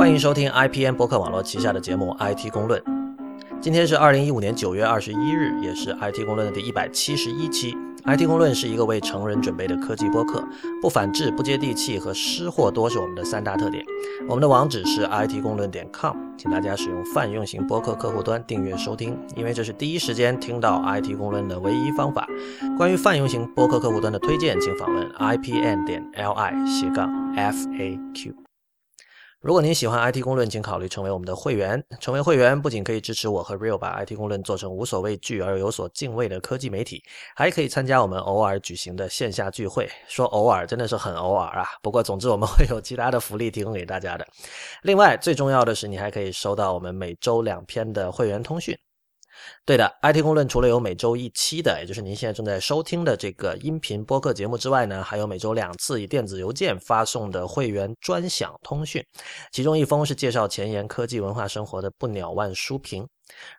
欢迎收听 IPN 博客网络旗下的节目《IT 公论》。今天是二零一五年九月二十一日，也是 IT 公论的第一百七十一期。IT 公论是一个为成人准备的科技播客，不反制、不接地气和失货多是我们的三大特点。我们的网址是 IT 公论点 com，请大家使用泛用型播客客户端订阅收听，因为这是第一时间听到 IT 公论的唯一方法。关于泛用型播客客户端的推荐，请访问 IPN 点 LI 斜杠 FAQ。如果您喜欢 IT 公论，请考虑成为我们的会员。成为会员不仅可以支持我和 Real 把 IT 公论做成无所畏惧而又有所敬畏的科技媒体，还可以参加我们偶尔举行的线下聚会。说偶尔真的是很偶尔啊，不过总之我们会有其他的福利提供给大家的。另外最重要的是，你还可以收到我们每周两篇的会员通讯。对的，IT 公论除了有每周一期的，也就是您现在正在收听的这个音频播客节目之外呢，还有每周两次以电子邮件发送的会员专享通讯，其中一封是介绍前沿科技文化生活的不鸟万书评。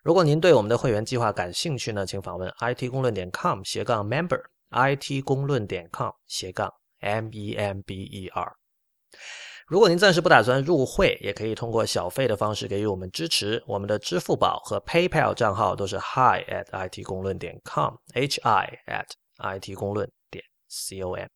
如果您对我们的会员计划感兴趣呢，请访问 IT 公论点 com 斜杠 member，IT 公论点 com 斜杠 m e m b e r。如果您暂时不打算入会，也可以通过小费的方式给予我们支持。我们的支付宝和 PayPal 账号都是 hi at it 公论点 com，h i at it 公论点 c o m。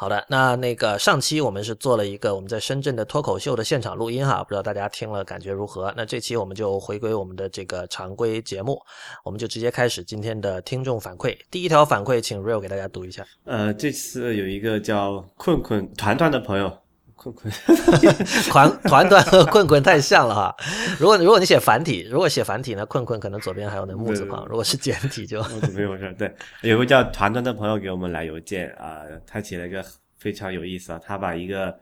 好的，那那个上期我们是做了一个我们在深圳的脱口秀的现场录音哈，不知道大家听了感觉如何？那这期我们就回归我们的这个常规节目，我们就直接开始今天的听众反馈。第一条反馈，请 Real 给大家读一下。呃，这次有一个叫困困团团的朋友。困困 团团团和困困太像了哈。如果如果你写繁体，如果写繁体呢，困困可能左边还有那木字旁；如果是简体就没有事。对，有个叫团团的朋友给我们来邮件啊，他写了一个非常有意思啊，他把一个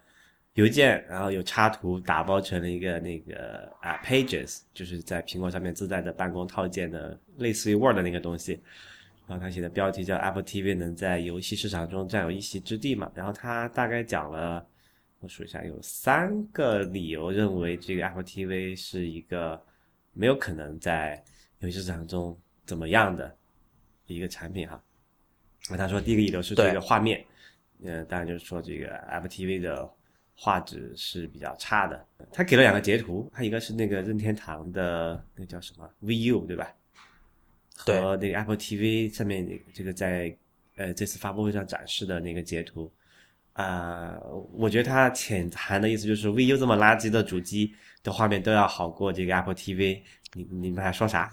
邮件，然后有插图打包成了一个那个啊 Pages，就是在苹果上面自带的办公套件的，类似于 Word 的那个东西。然后他写的标题叫 Apple TV 能在游戏市场中占有一席之地嘛？然后他大概讲了。我数一下，有三个理由认为这个 Apple TV 是一个没有可能在游戏市场中怎么样的一个产品哈。那他说第一个理由是这个画面，呃，当然就是说这个 Apple TV 的画质是比较差的。他给了两个截图，他一个是那个任天堂的那叫什么 VU 对吧？和那个 Apple TV 上面这个在呃这次发布会上展示的那个截图。啊，我觉得它潜含的意思就是 VU 这么垃圾的主机的画面都要好过这个 Apple TV，你你们还说啥？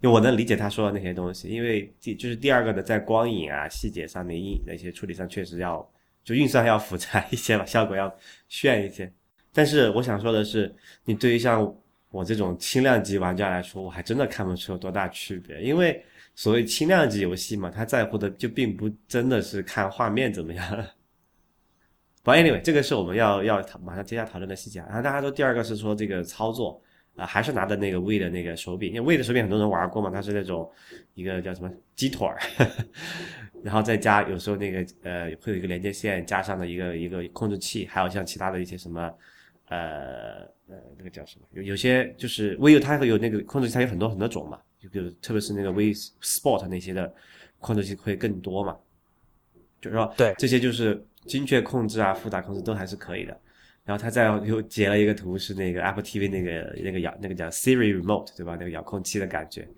因为我能理解他说的那些东西，因为第就是第二个的在光影啊细节上面、影那些处理上确实要就运算要复杂一些吧，效果要炫一些。但是我想说的是，你对于像我这种轻量级玩家来说，我还真的看不出有多大区别，因为所谓轻量级游戏嘛，他在乎的就并不真的是看画面怎么样。不，anyway，这个是我们要要马上接下讨论的细节。然后大家说第二个是说这个操作啊，还是拿的那个 V 的那个手柄，因为 V 的手柄很多人玩过嘛，它是那种一个叫什么鸡腿儿，然后再加有时候那个呃会有一个连接线，加上的一个一个控制器，还有像其他的一些什么呃呃那个叫什么，有有些就是 V 它会有那个控制器，它有很多很多种嘛，就比如特别是那个 V Sport 那些的控制器会更多嘛，就是说对这些就是。精确控制啊，复杂控制都还是可以的。然后他再又截了一个图，是那个 Apple TV 那个那个遥那个叫 Siri Remote 对吧？那个遥控器的感觉，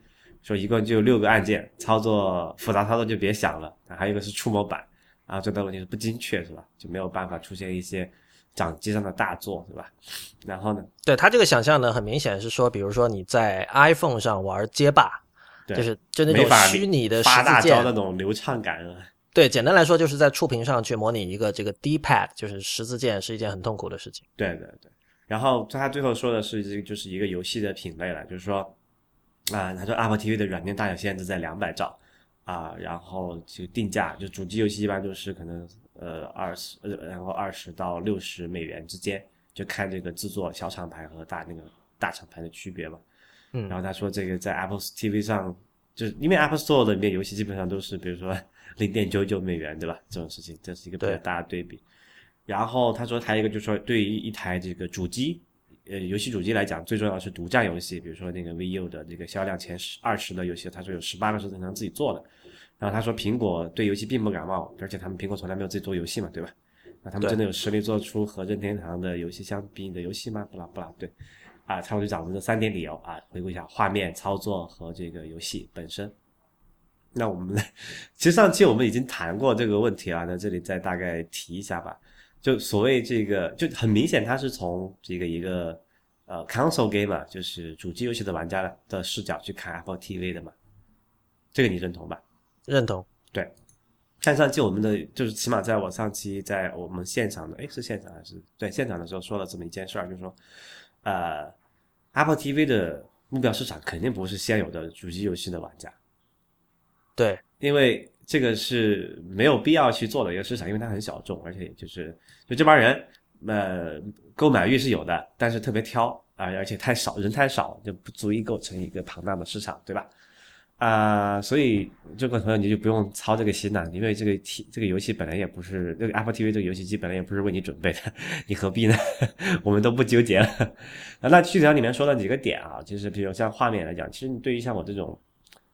说一共就六个按键，操作复杂操作就别想了。还有一个是触摸板，然后最大问题是不精确是吧？就没有办法出现一些掌机上的大作是吧？然后呢？对他这个想象呢，很明显是说，比如说你在 iPhone 上玩街霸，就是就那种虚拟的发大招那种流畅感啊。对，简单来说就是在触屏上去模拟一个这个 D-pad，就是十字键，是一件很痛苦的事情。对对对。然后他最后说的是，这个就是一个游戏的品类了，就是说，啊，他说 Apple TV 的软件大小限制在两百兆，啊，然后就定价，就主机游戏一般就是可能呃二十，呃，然后二十到六十美元之间，就看这个制作小厂牌和大那个大厂牌的区别嘛。嗯。然后他说这个在 Apple TV 上，就是因为 Apple Store 里面游戏基本上都是，比如说。零点九九美元，对吧？这种事情，这是一个比较大的对比。然后他说，还有一个就是说，对于一台这个主机，呃，游戏主机来讲，最重要的是独占游戏。比如说那个 VU 的这个销量前十二十的游戏，他说有十八个是正常自己做的。然后他说，苹果对游戏并不感冒，而且他们苹果从来没有自己做游戏嘛，对吧？那他们真的有实力做出和任天堂的游戏相比的游戏吗？不啦不啦，对，啊，差不多就讲我们这三点理由啊，回顾一下画面、操作和这个游戏本身。那我们 其实上期我们已经谈过这个问题了，那这里再大概提一下吧。就所谓这个，就很明显，它是从这个一个呃 console game 就是主机游戏的玩家的视角去看 Apple TV 的嘛。这个你认同吧？认同。对。看上期我们的就是起码在我上期在我们现场的，哎，是现场还是对现场的时候说了这么一件事儿，就是说，呃，Apple TV 的目标市场肯定不是现有的主机游戏的玩家。对，因为这个是没有必要去做的一个市场，因为它很小众，而且就是就这帮人，呃，购买欲是有的，但是特别挑啊，而且太少人太少，就不足以构成一个庞大的市场，对吧？啊，所以这个朋友你就不用操这个心了，因为这个 T 这个游戏本来也不是这个 Apple TV 这个游戏机本来也不是为你准备的，你何必呢？我们都不纠结了。那具体上里面说了几个点啊，就是比如像画面来讲，其实你对于像我这种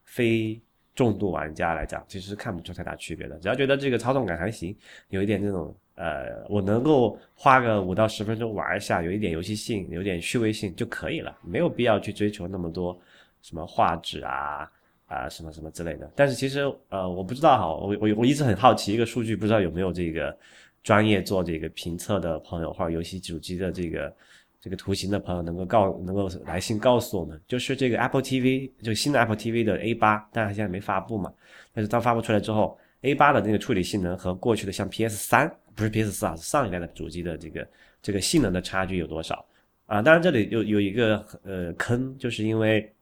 非重度玩家来讲，其实看不出太大区别的。只要觉得这个操纵感还行，有一点这种呃，我能够花个五到十分钟玩一下，有一点游戏性，有点趣味性就可以了，没有必要去追求那么多什么画质啊啊什么什么之类的。但是其实呃，我不知道哈，我我我一直很好奇一个数据，不知道有没有这个专业做这个评测的朋友或者游戏主机的这个。这个图形的朋友能够告能够来信告诉我们，就是这个 Apple TV 就新的 Apple TV 的 A 八，但是它现在没发布嘛。但是它发布出来之后，A 八的那个处理性能和过去的像 PS 三不是 PS 四啊，是上一代的主机的这个这个性能的差距有多少啊？当然这里有有一个呃坑，就是因为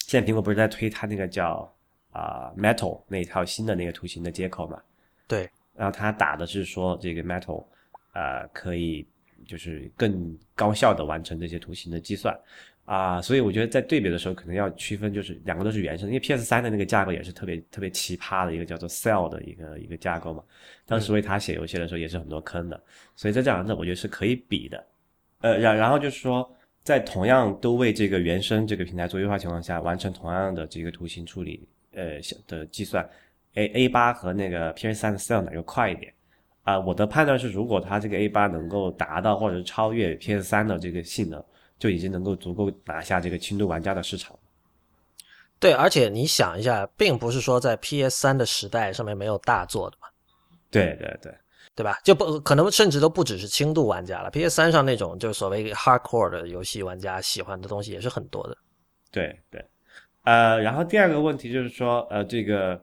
现在苹果不是在推它那个叫啊 Metal 那一套新的那个图形的接口嘛？对，然后它打的是说这个 Metal 啊可以。就是更高效的完成这些图形的计算。啊，所以我觉得在对比的时候，可能要区分，就是两个都是原生，因为 PS 三的那个架构也是特别特别奇葩的一个叫做 Cell 的一个一个架构嘛，当时为它写游戏的时候也是很多坑的，所以在这两者我觉得是可以比的，呃，然然后就是说，在同样都为这个原生这个平台做优化情况下，完成同样的这个图形处理呃的计算，A A 八和那个 PS 三的 Cell 哪个快一点？啊，我的判断是，如果它这个 A 八能够达到或者超越 PS 三的这个性能，就已经能够足够拿下这个轻度玩家的市场。对，而且你想一下，并不是说在 PS 三的时代上面没有大作的嘛。对对对，对吧？就不可能，甚至都不只是轻度玩家了。PS 三上那种就是所谓 hardcore 的游戏玩家喜欢的东西也是很多的。对对，呃，然后第二个问题就是说，呃，这个。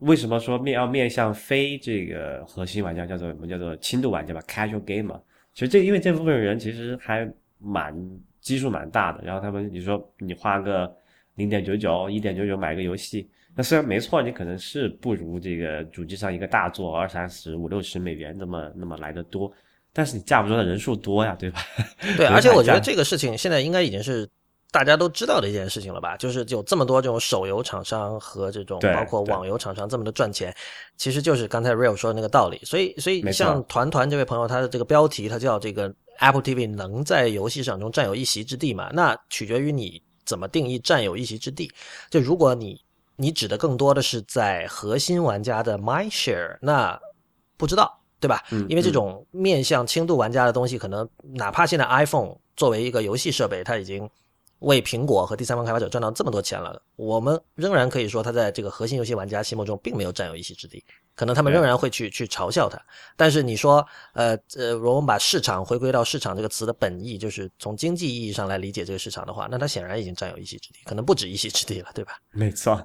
为什么说面要面向非这个核心玩家，叫做我们叫做轻度玩家吧？Casual gamer。其实这因为这部分人其实还蛮基数蛮大的。然后他们你说你花个零点九九、一点九九买个游戏，那虽然没错，你可能是不如这个主机上一个大作二三十、五六十美元那么那么来的多，但是你架不住的人数多呀，对吧？对，而且我觉得这个事情现在应该已经是。大家都知道的一件事情了吧？就是有这么多这种手游厂商和这种包括网游厂商这么的赚钱，其实就是刚才 Real 说的那个道理。所以，所以像团团这位朋友，他的这个标题他叫这个 Apple TV 能在游戏市场中占有一席之地嘛？那取决于你怎么定义占有一席之地。就如果你你指的更多的是在核心玩家的 My Share，那不知道对吧？因为这种面向轻度玩家的东西，可能哪怕现在 iPhone 作为一个游戏设备，它已经。为苹果和第三方开发者赚到这么多钱了，我们仍然可以说，他在这个核心游戏玩家心目中并没有占有一席之地。可能他们仍然会去去嘲笑他。但是你说，呃呃，如果我们把市场回归到市场这个词的本意，就是从经济意义上来理解这个市场的话，那他显然已经占有一席之地，可能不止一席之地了，对吧？没错。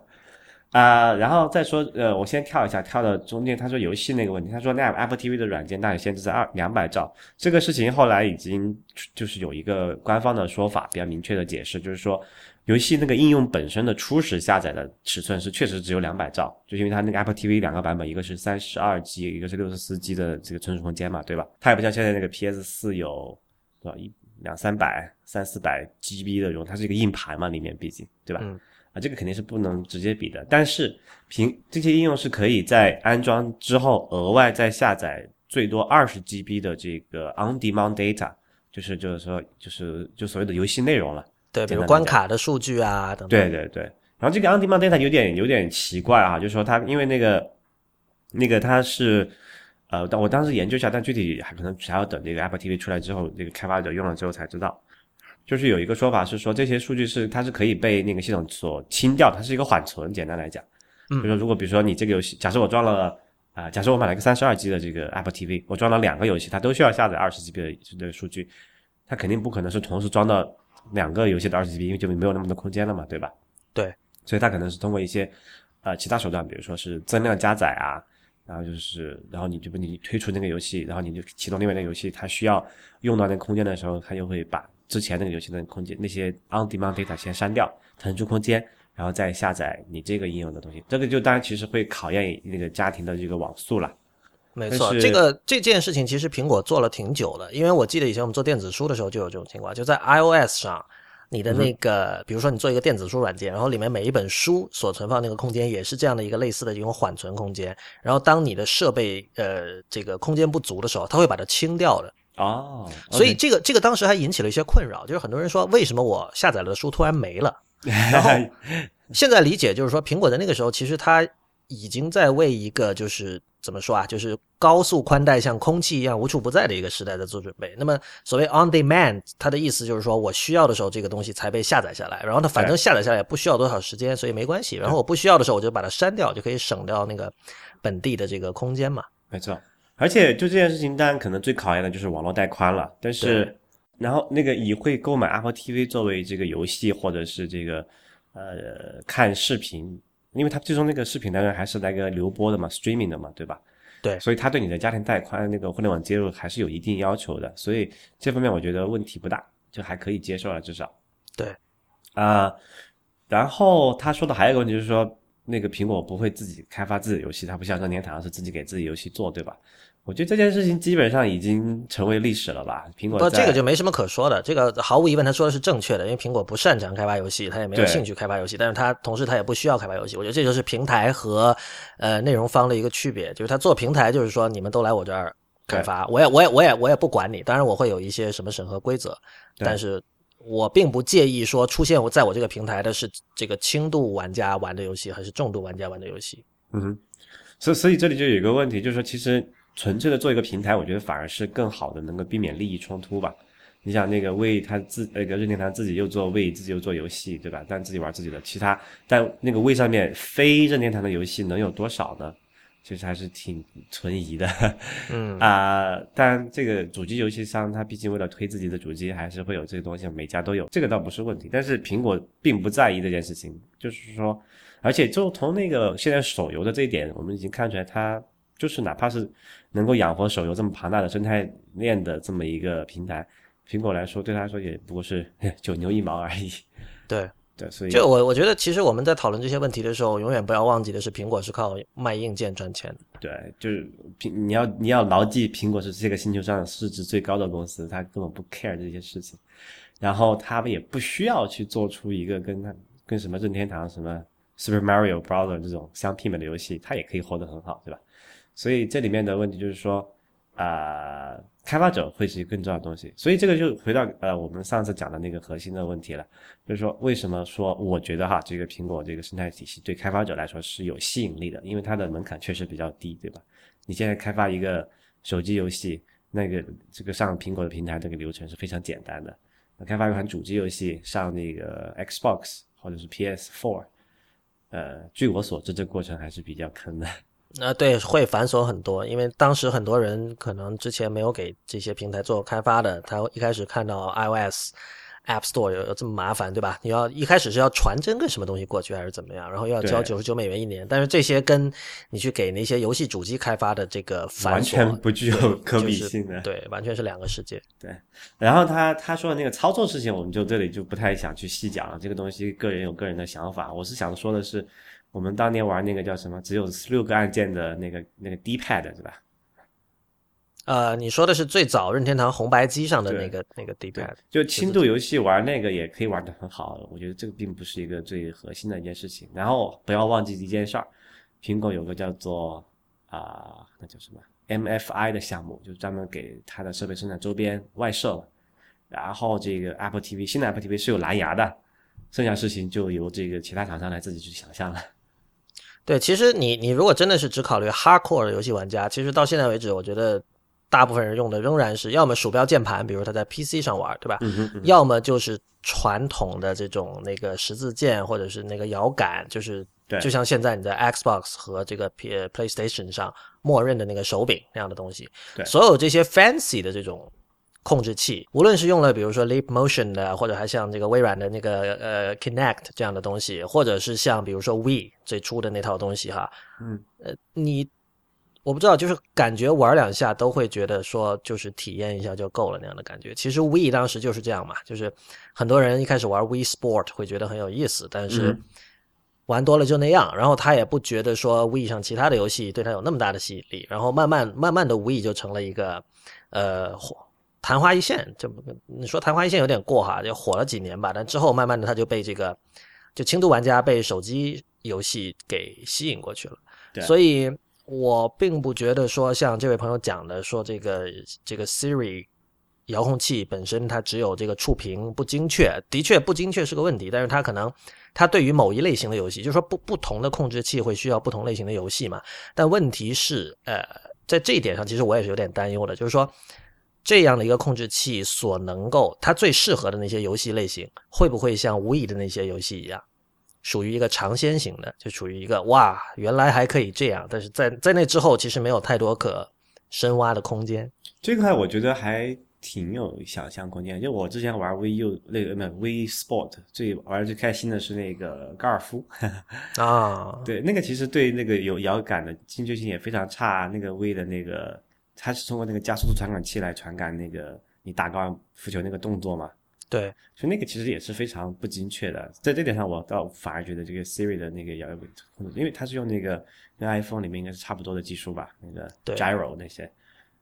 啊，然后再说，呃，我先跳一下，跳到中间。他说游戏那个问题，他说那 Apple TV 的软件大概限制在二两百兆。这个事情后来已经就是有一个官方的说法，比较明确的解释，就是说游戏那个应用本身的初始下载的尺寸是确实只有两百兆，就因为它那个 Apple TV 两个版本，一个是三十二 G，一个是六十四 G 的这个存储空间嘛，对吧？它也不像现在那个 PS 四有多少一两三百、三四百 GB 的容，它是一个硬盘嘛，里面毕竟，对吧？啊，这个肯定是不能直接比的，但是凭这些应用是可以在安装之后额外再下载最多二十 GB 的这个 on-demand data，就是就是说就是就所谓的游戏内容了。对，比如关卡的数据啊等等。对对对，然后这个 on-demand data 有点有点奇怪啊，就是说它因为那个那个它是呃，但我当时研究一下，但具体还可能还要等这个 Apple TV 出来之后，这个开发者用了之后才知道。就是有一个说法是说，这些数据是它是可以被那个系统所清掉，它是一个缓存。简单来讲，嗯就说如果比如说你这个游戏，假设我装了啊、假设我买了一个三十二 G 的这个 Apple TV，我装了两个游戏，它都需要下载二十 GB 的的数据，它肯定不可能是同时装到两个游戏的二十 GB，因为就没有那么多空间了嘛，对吧？对，所以它可能是通过一些呃其他手段，比如说是增量加载啊，然后就是然后你就不你推出那个游戏，然后你就启动另外那个游戏，它需要用到那个空间的时候，它就会把之前那个游戏的空间那些 on demand data 先删掉，腾出空间，然后再下载你这个应用的东西。这个就当然其实会考验那个家庭的这个网速了。没错，这个这件事情其实苹果做了挺久的，因为我记得以前我们做电子书的时候就有这种情况，就在 iOS 上，你的那个，比如说你做一个电子书软件，然后里面每一本书所存放那个空间也是这样的一个类似的一种缓存空间，然后当你的设备呃这个空间不足的时候，它会把它清掉的。哦，所以这个这个当时还引起了一些困扰，就是很多人说为什么我下载了的书突然没了？然后 现在理解就是说，苹果在那个时候其实它已经在为一个就是怎么说啊，就是高速宽带像空气一样无处不在的一个时代在做准备。那么所谓 on demand，它的意思就是说我需要的时候这个东西才被下载下来，然后它反正下载下来也不需要多少时间，所以没关系。然后我不需要的时候我就把它删掉，就可以省掉那个本地的这个空间嘛。没错，而且就这件事情，当然可能最考验的就是网络带宽了。但是，然后那个以会购买 Apple TV 作为这个游戏或者是这个呃看视频，因为它最终那个视频当然还是那个流播的嘛，streaming 的嘛，对吧？对所以它对你的家庭带宽那个互联网接入还是有一定要求的，所以这方面我觉得问题不大，就还可以接受了，至少。对，啊、然后他说的还有一个问题就是说，那个苹果不会自己开发自己的游戏，它不像任天堂是自己给自己游戏做，对吧？我觉得这件事情基本上已经成为历史了吧？苹果不，这个就没什么可说的。这个毫无疑问，他说的是正确的，因为苹果不擅长开发游戏，他也没有兴趣开发游戏，但是他同时他也不需要开发游戏。我觉得这就是平台和呃内容方的一个区别，就是他做平台，就是说你们都来我这儿开发，我也我也我也我也不管你，当然我会有一些什么审核规则，但是我并不介意说出现我在我这个平台的是这个轻度玩家玩的游戏，还是重度玩家玩的游戏。嗯哼，所以所以这里就有一个问题，就是说其实纯粹的做一个平台，我觉得反而是更好的，能够避免利益冲突吧。你想那个为他自那个任天堂自己又做为自己又做游戏，对吧？但自己玩自己的，其他但那个位上面非任天堂的游戏能有多少呢？其实还是挺存疑的。嗯 啊、但这个主机游戏商他毕竟为了推自己的主机，还是会有这个东西，每家都有，这个倒不是问题。但是苹果并不在意这件事情，就是说，而且就从那个现在手游的这一点，我们已经看出来，它就是哪怕是能够养活手游这么庞大的生态链的这么一个平台，苹果来说，对他来说也不过是九牛一毛而已。对，对，所以就我我觉得，其实我们在讨论这些问题的时候，永远不要忘记的是，苹果是靠卖硬件赚钱的。对，就是苹你要你要牢记，苹果是这个星球上市值最高的公司，它根本不 care 这些事情，然后它们也不需要去做出一个跟它跟什么任天堂、什么 Super Mario Brother 这种相媲美的游戏，它也可以活得很好，对吧？所以这里面的问题就是说，啊、开发者会是一个更重要的东西，所以这个就回到呃我们上次讲的那个核心的问题了，就是说为什么说我觉得哈这个苹果这个生态体系对开发者来说是有吸引力的，因为它的门槛确实比较低，对吧？你现在开发一个手机游戏，那个这个上苹果的平台这个流程是非常简单的，开发一款主机游戏上那个 Xbox 或者是 PS4，呃，据我所知，这过程还是比较坑的。呃，对，会繁琐很多，因为当时很多人可能之前没有给这些平台做开发的，他一开始看到 iOS App Store 有有这么麻烦，对吧？你要一开始是要传真个什么东西过去，还是怎么样？然后又要交对九十九美元一年，但是这些跟你去给那些游戏主机开发的这个繁完全不具有可比性的对，完全是两个世界。对然后他他说的那个操作事情，我们就这里就不太想去细讲了。这个东西个人有个人的想法，我是想说的是，我们当年玩那个叫什么，只有六个按键的那个那个 D pad 是吧？呃，你说的是最早任天堂红白机上的那个那个 D-pad，就轻度游戏玩那个也可以玩的很好，我觉得这个并不是一个最核心的一件事情。然后不要忘记一件事儿，苹果有个叫做啊、那叫什么 MFI 的项目，就是专门给它的设备生产周边外设了。然后这个 Apple TV 新的 Apple TV 是有蓝牙的，剩下事情就由这个其他厂商来自己去想象了。对，其实你你如果真的是只考虑 hardcore 的游戏玩家，其实到现在为止，我觉得大部分人用的仍然是要么鼠标键盘，比如他在 PC 上玩，对吧？要么就是传统的这种那个十字键或者是那个摇杆，就是对就像现在你在 Xbox 和这个 P PlayStation 上默认的那个手柄那样的东西。对所有这些 fancy 的这种控制器，无论是用了比如说 Leap Motion 的，或者还像这个微软的那个呃 Kinect 这样的东西，或者是像比如说 We 最初的那套东西哈，嗯，呃，你我不知道，就是感觉玩两下都会觉得说，就是体验一下就够了那样的感觉。其实 We 当时就是这样嘛，就是很多人一开始玩 We Sport 会觉得很有意思，但是嗯玩多了就那样，然后他也不觉得说 We 上其他的游戏对他有那么大的吸引力，然后慢慢慢慢的 We 就成了一个呃火昙花一现，就你说昙花一现有点过哈，就火了几年吧，但之后慢慢的他就被这个就轻度玩家被手机游戏给吸引过去了。对所以我并不觉得说像这位朋友讲的说这个这个 Siri 遥控器本身它只有这个触屏不精确，的确不精确是个问题，但是它可能它对于某一类型的游戏，就是说不不同的控制器会需要不同类型的游戏嘛。但问题是，呃，在这一点上，其实我也是有点担忧的，就是说这样的一个控制器所能够它最适合的那些游戏类型，会不会像无疑的那些游戏一样？属于一个尝鲜型的，就处于一个哇，原来还可以这样，但是在在那之后，其实没有太多可深挖的空间。这块我觉得还挺有想象空间。就我之前玩 VU 那个没有 V Sport，最玩的最开心的是那个高尔夫。啊，对，那个其实对那个有摇杆的精确性也非常差。那个 V 的那个，它是通过那个加速度传感器来传感那个你打高尔夫球那个动作嘛。对，所以那个其实也是非常不精确的，在这点上，我倒反而觉得这个 Siri 的那个摇控制，因为它是用那个跟 iPhone 里面应该是差不多的技术吧，那个对。gyro 那些，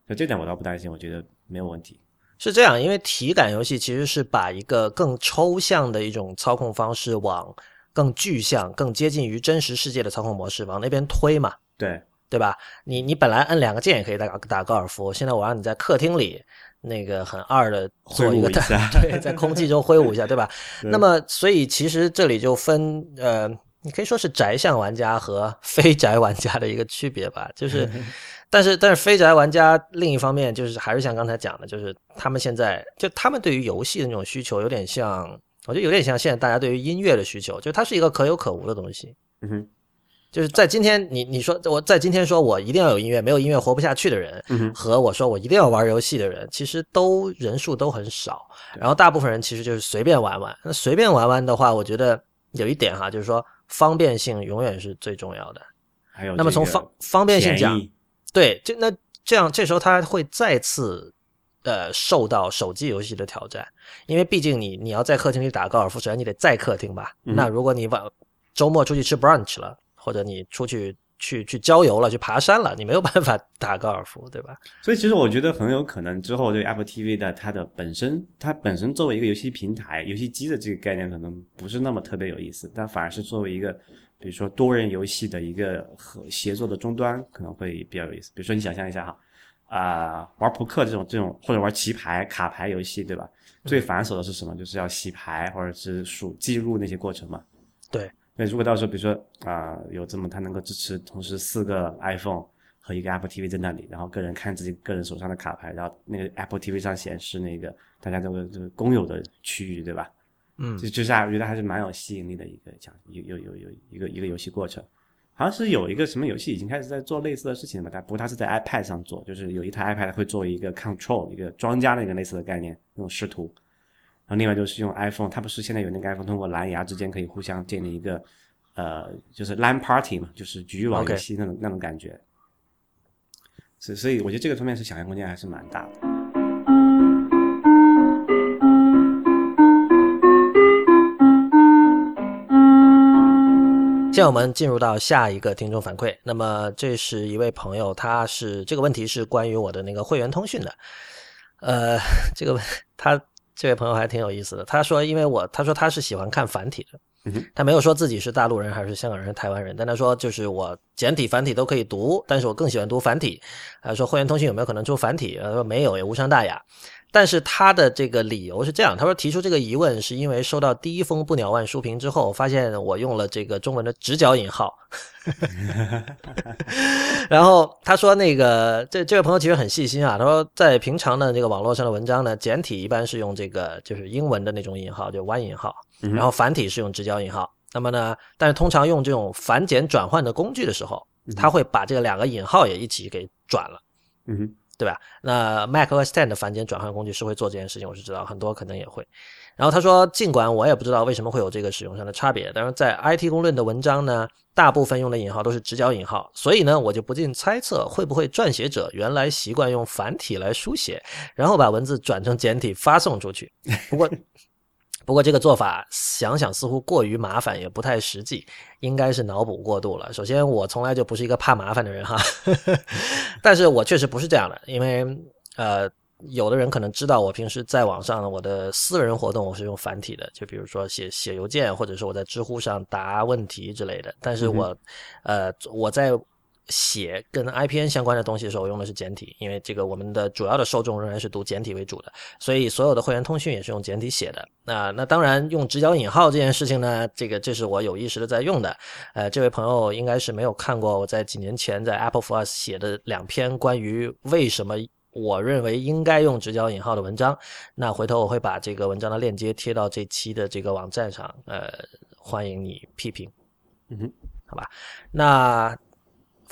所以这点我倒不担心，我觉得没有问题。是这样，因为体感游戏其实是把一个更抽象的一种操控方式往更具象、更接近于真实世界的操控模式往那边推嘛，对，对吧？你你本来摁两个键也可以打打高尔夫，现在我让你在客厅里那个很二的做一个挥舞一 对，在空气中挥舞一下，对吧？对那么，所以其实这里就分呃，你可以说是宅向玩家和非宅玩家的一个区别吧。就是，但是但是非宅玩家另一方面就是还是像刚才讲的，就是他们现在就他们对于游戏的那种需求有点像，我觉得有点像现在大家对于音乐的需求，就它是一个可有可无的东西。嗯哼，就是在今天，你你说我在今天说我一定要有音乐，没有音乐活不下去的人，嗯，和我说我一定要玩游戏的人，其实都人数都很少。然后大部分人其实就是随便玩玩。那随便玩玩的话，我觉得有一点哈，就是说方便性永远是最重要的。还有那么从方方便性讲，对，这那这样这时候他会再次呃受到手机游戏的挑战，因为毕竟你你要在客厅里打高尔夫，首先你得在客厅吧。嗯那如果你晚周末出去吃 brunch 了，或者你出去去去郊游了，去爬山了，你没有办法 打高尔夫，对吧？所以其实我觉得很有可能之后这个 Apple TV 的它的本身，它本身作为一个游戏平台、游戏机的这个概念可能不是那么特别有意思，但反而是作为一个比如说多人游戏的一个和协作的终端可能会比较有意思。比如说你想象一下哈，啊、玩扑克这种这种或者玩棋牌、卡牌游戏，对吧？最繁琐的是什么？就是要洗牌或者是数记录那些过程嘛。对，那如果到时候比如说啊、有这么它能够支持同时四个 iPhone 和一个 Apple TV 在那里，然后个人看自己个人手上的卡牌，然后那个 Apple TV 上显示那个大家这个这个公有的区域，对吧？嗯就就是啊我觉得还是蛮有吸引力的一个讲有有有有一个一个游戏过程。好像是有一个什么游戏已经开始在做类似的事情了吧？但不过它是在 iPad 上做，就是有一台 iPad 会作为一个 control 一个庄家的一个类似的概念，那种视图。另外就是用 iPhone，它不是现在有那个 iPhone 通过蓝牙之间可以互相建立一个呃，就是 LAN party 嘛，就是局域网游 OK 戏那种那种感觉。所以所以我觉得这个方面是想象空间还是蛮大的。现在我们进入到下一个听众反馈。那么这是一位朋友，他是这个问题是关于我的那个会员通讯的。呃，这个他这位朋友还挺有意思的。他说，因为我他说他是喜欢看繁体的，他没有说自己是大陆人还是香港人、台湾人，但他说就是我简体、繁体都可以读，但是我更喜欢读繁体。他说会员通讯有没有可能出繁体？他说没有，也无伤大雅。但是他的这个理由是这样，他说提出这个疑问是因为收到第一封不鸟万书评之后，发现我用了这个中文的直角引号，然后他说那个这这位朋友其实很细心啊，他说在平常的这个网络上的文章呢，简体一般是用这个就是英文的那种引号，就弯引号，然后繁体是用直角引号。那么呢，但是通常用这种繁简转换的工具的时候，他会把这个两个引号也一起给转了。嗯哼。对吧？那 Mac 和 Stand 的繁简转换工具是会做这件事情，我是知道很多可能也会。然后他说，尽管我也不知道为什么会有这个使用上的差别，但是在 IT 公论的文章呢，大部分用的引号都是直角引号，所以呢，我就不禁猜测，会不会撰写者原来习惯用繁体来书写，然后把文字转成简体发送出去。不过。不过这个做法想想似乎过于麻烦，也不太实际，应该是脑补过度了。首先，我从来就不是一个怕麻烦的人哈，但是我确实不是这样的，因为呃，有的人可能知道我平时在网上我的私人活动我是用繁体的，就比如说写写邮件，或者是我在知乎上答问题之类的。但是我呃，我在。写跟 IPN 相关的东西的时候，我用的是简体，因为这个我们的主要的受众仍然是读简体为主的，所以所有的会员通讯也是用简体写的。那那当然用直角引号这件事情呢，这个这是我有意识的在用的。呃，这位朋友应该是没有看过我在几年前在 Apple for Us 写的两篇关于为什么我认为应该用直角引号的文章。那回头我会把这个文章的链接贴到这期的这个网站上，呃，欢迎你批评。嗯哼，好吧，那。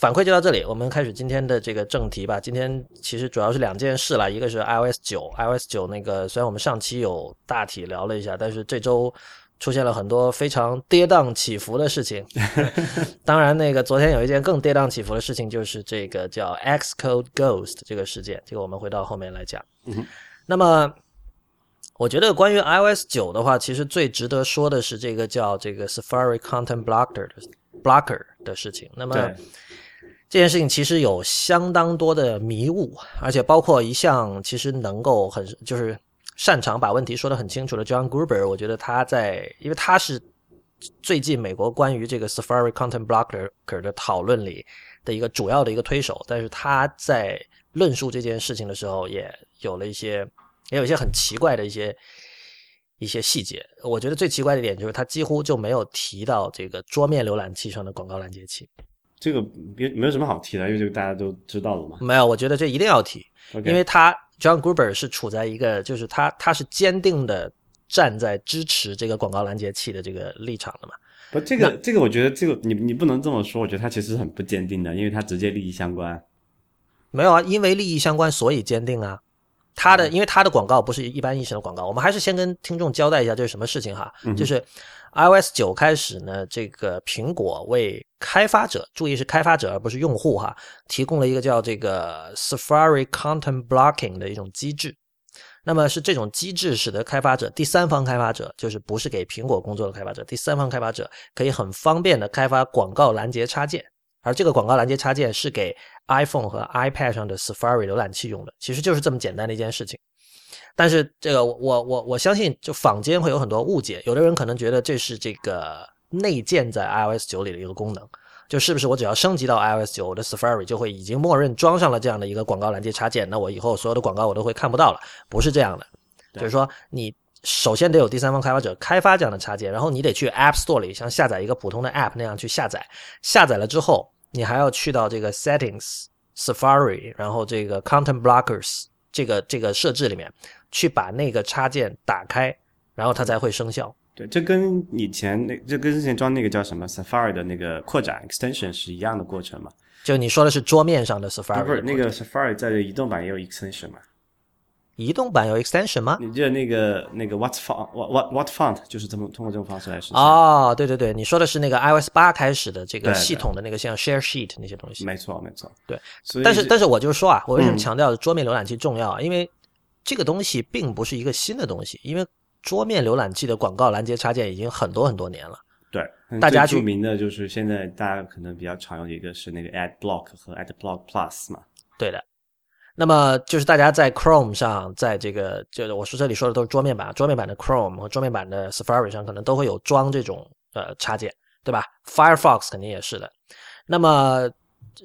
反馈就到这里，我们开始今天的这个正题吧。今天其实主要是两件事了，一个是 iOS 九，iOS 九那个虽然我们上期有大体聊了一下，但是这周出现了很多非常跌宕起伏的事情。当然，那个昨天有一件更跌宕起伏的事情，就是这个叫 Xcode Ghost 这个事件，这个我们回到后面来讲。那么，我觉得关于 iOS 九的话，其实最值得说的是这个叫这个 Safari Content Blocker 的 Blocker 的事情。那么。这件事情其实有相当多的迷雾，而且包括一项其实能够很就是擅长把问题说得很清楚的 John Gruber，我觉得他在，因为他是最近美国关于这个 Safari Content Blocker 的讨论里的一个主要的一个推手，但是他在论述这件事情的时候，也有了一些也有一些很奇怪的一些一些细节。我觉得最奇怪的一点就是他几乎就没有提到这个桌面浏览器上的广告拦截器。这个没没有什么好提的，因为这个大家都知道了嘛。没有，我觉得这一定要提，因为他 John Gruber 是处在一个，就是他他是坚定的站在支持这个广告拦截器的这个立场的嘛。不，这个这个，我觉得这个你你不能这么说，我觉得他其实很不坚定的，因为他直接利益相关。没有啊，因为利益相关，所以坚定啊。他的因为他的广告不是一般意义上的广告，我们还是先跟听众交代一下这是什么事情哈，就是。iOS 九开始呢，这个苹果为开发者，注意是开发者而不是用户哈，提供了一个叫这个 Safari Content Blocking 的一种机制。那么是这种机制使得开发者，第三方开发者，就是不是给苹果工作的开发者，第三方开发者可以很方便的开发广告拦截插件，而这个广告拦截插件是给 iPhone 和 iPad 上的 Safari 浏览器用的，其实就是这么简单的一件事情。但是这个我我我相信，就坊间会有很多误解，有的人可能觉得这是这个内建在 iOS 九里的一个功能，就是不是我只要升级到 iOS 九，我的 Safari 就会已经默认装上了这样的一个广告拦截插件，那我以后所有的广告我都会看不到了？不是这样的，就是说你首先得有第三方开发者开发这样的插件，然后你得去 App Store 里像下载一个普通的 App 那样去下载，下载了之后，你还要去到这个 Settings Safari，然后这个 Content Blockers 这个这个设置里面。去把那个插件打开，然后它才会生效。对，这跟以前那，这跟之前装那个叫什么 Safari 的那个扩展 extension 是一样的过程嘛？就你说的是桌面上的 Safari，不是那个 Safari 在移动版也有 extension 嘛？移动版有 extension 吗？你记得那个那个 What font What What What font 就是这么通过这种方式来实现？哦，对对对，你说的是那个 iOS 八开始的这个系统的那个像 Share Sheet 那些东西。没错，没错。对，但是但是我就说啊，我为什么强调桌面浏览器重要？因为这个东西并不是一个新的东西，因为桌面浏览器的广告拦截插件已经很多很多年了。对，大家著名的就是现在大家可能比较常用的一个是那个 Ad Block 和 Ad Block Plus 嘛。对的。那么就是大家在 Chrome 上，在这个就是我说这里说的都是桌面版，桌面版的 Chrome 和桌面版的 Safari 上可能都会有装这种呃插件，对吧？Firefox 肯定也是的。那么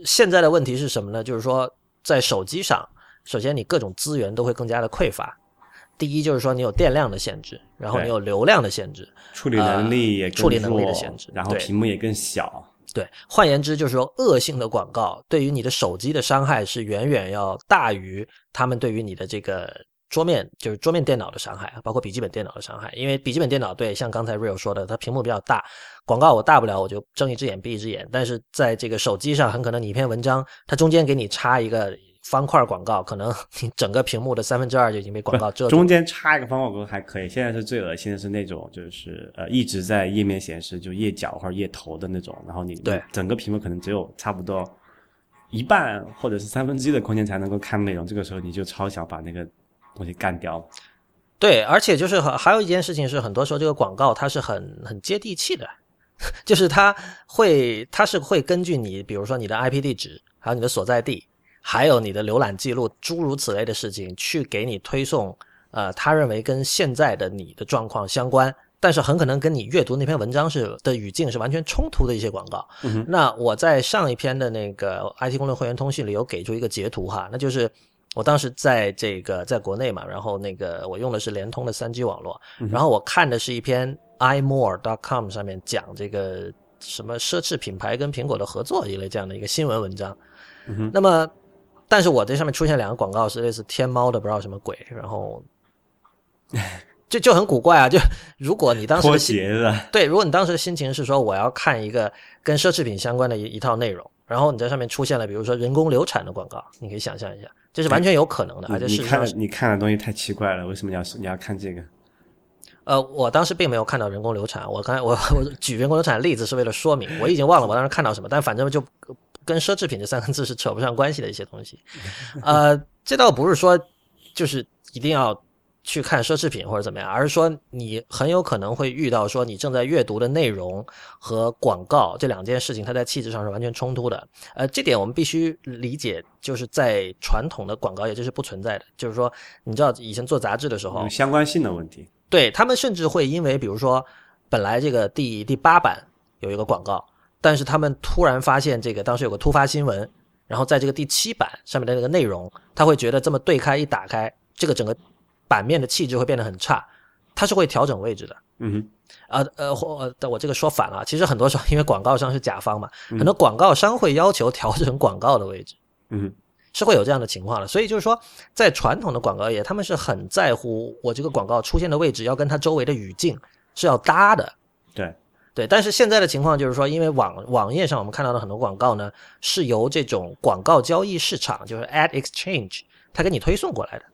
现在的问题是什么呢？就是说在手机上，首先你各种资源都会更加的匮乏。第一就是说你有电量的限制，然后你有流量的限制，处理能力也处理能力的限制，然后屏幕也更小。对，换言之就是说，恶性的广告对于你的手机的伤害是远远要大于他们对于你的这个桌面，就是桌面电脑的伤害，包括笔记本电脑的伤害。因为笔记本电脑，对，像刚才 Real 说的，它屏幕比较大，广告我大不了我就睁一只眼闭一只眼。但是在这个手机上，很可能你一篇文章，它中间给你插一个。方块广告可能你整个屏幕的三分之二就已经被广告遮住。中间插一个方块广告还可以，现在是最恶心的是那种就是呃一直在页面显示就页角或者页头的那种，然后你对整个屏幕可能只有差不多一半或者是三分之一的空间才能够看内容，这个时候你就超想把那个东西干掉。对，而且就是还有一件事情是，很多时候这个广告它是很很接地气的，就是它会它是会根据你比如说你的 IP 地址还有你的所在地。还有你的浏览记录，诸如此类的事情，去给你推送，呃，他认为跟现在的你的状况相关，但是很可能跟你阅读那篇文章是的语境是完全冲突的一些广告。那我在上一篇的那个 IT 公论会员通讯里有给出一个截图哈，那就是我当时在这个在国内嘛，然后那个我用的是联通的三 G 网络，然后我看的是一篇 imore.com 上面讲这个什么奢侈品牌跟苹果的合作一类这样的一个新闻文章，那么。但是我这上面出现两个广告是类似天猫的，不知道什么鬼，然后就就很古怪啊！就如果你当时对，如果你当时的心情是说我要看一个跟奢侈品相关的一一套内容，然后你在上面出现了比如说人工流产的广告，你可以想象一下，这是完全有可能的，而且你看你看的东西太奇怪了，为什么你要你要看这个？呃，我当时并没有看到人工流产，我刚才我我举人工流产的例子是为了说明，我已经忘了我当时看到什么，但反正就。跟奢侈品这三个字是扯不上关系的一些东西，呃，这倒不是说就是一定要去看奢侈品或者怎么样，而是说你很有可能会遇到说你正在阅读的内容和广告这两件事情，它在气质上是完全冲突的。呃，这点我们必须理解，就是在传统的广告业这是不存在的。就是说，你知道以前做杂志的时候，相关性的问题，对他们甚至会因为比如说本来这个第第八版有一个广告。但是他们突然发现，这个当时有个突发新闻，然后在这个第七版上面的那个内容，他会觉得这么对开一打开，这个整个版面的气质会变得很差，他是会调整位置的。嗯哼，呃呃，或我这个说反了，其实很多时候因为广告商是甲方嘛，很多广告商会要求调整广告的位置。嗯哼，是会有这样的情况的。所以就是说，在传统的广告业，他们是很在乎我这个广告出现的位置要跟它周围的语境是要搭的。对。对，但是现在的情况就是说，因为网网页上我们看到的很多广告呢，是由这种广告交易市场，就是 Ad Exchange，它给你推送过来的，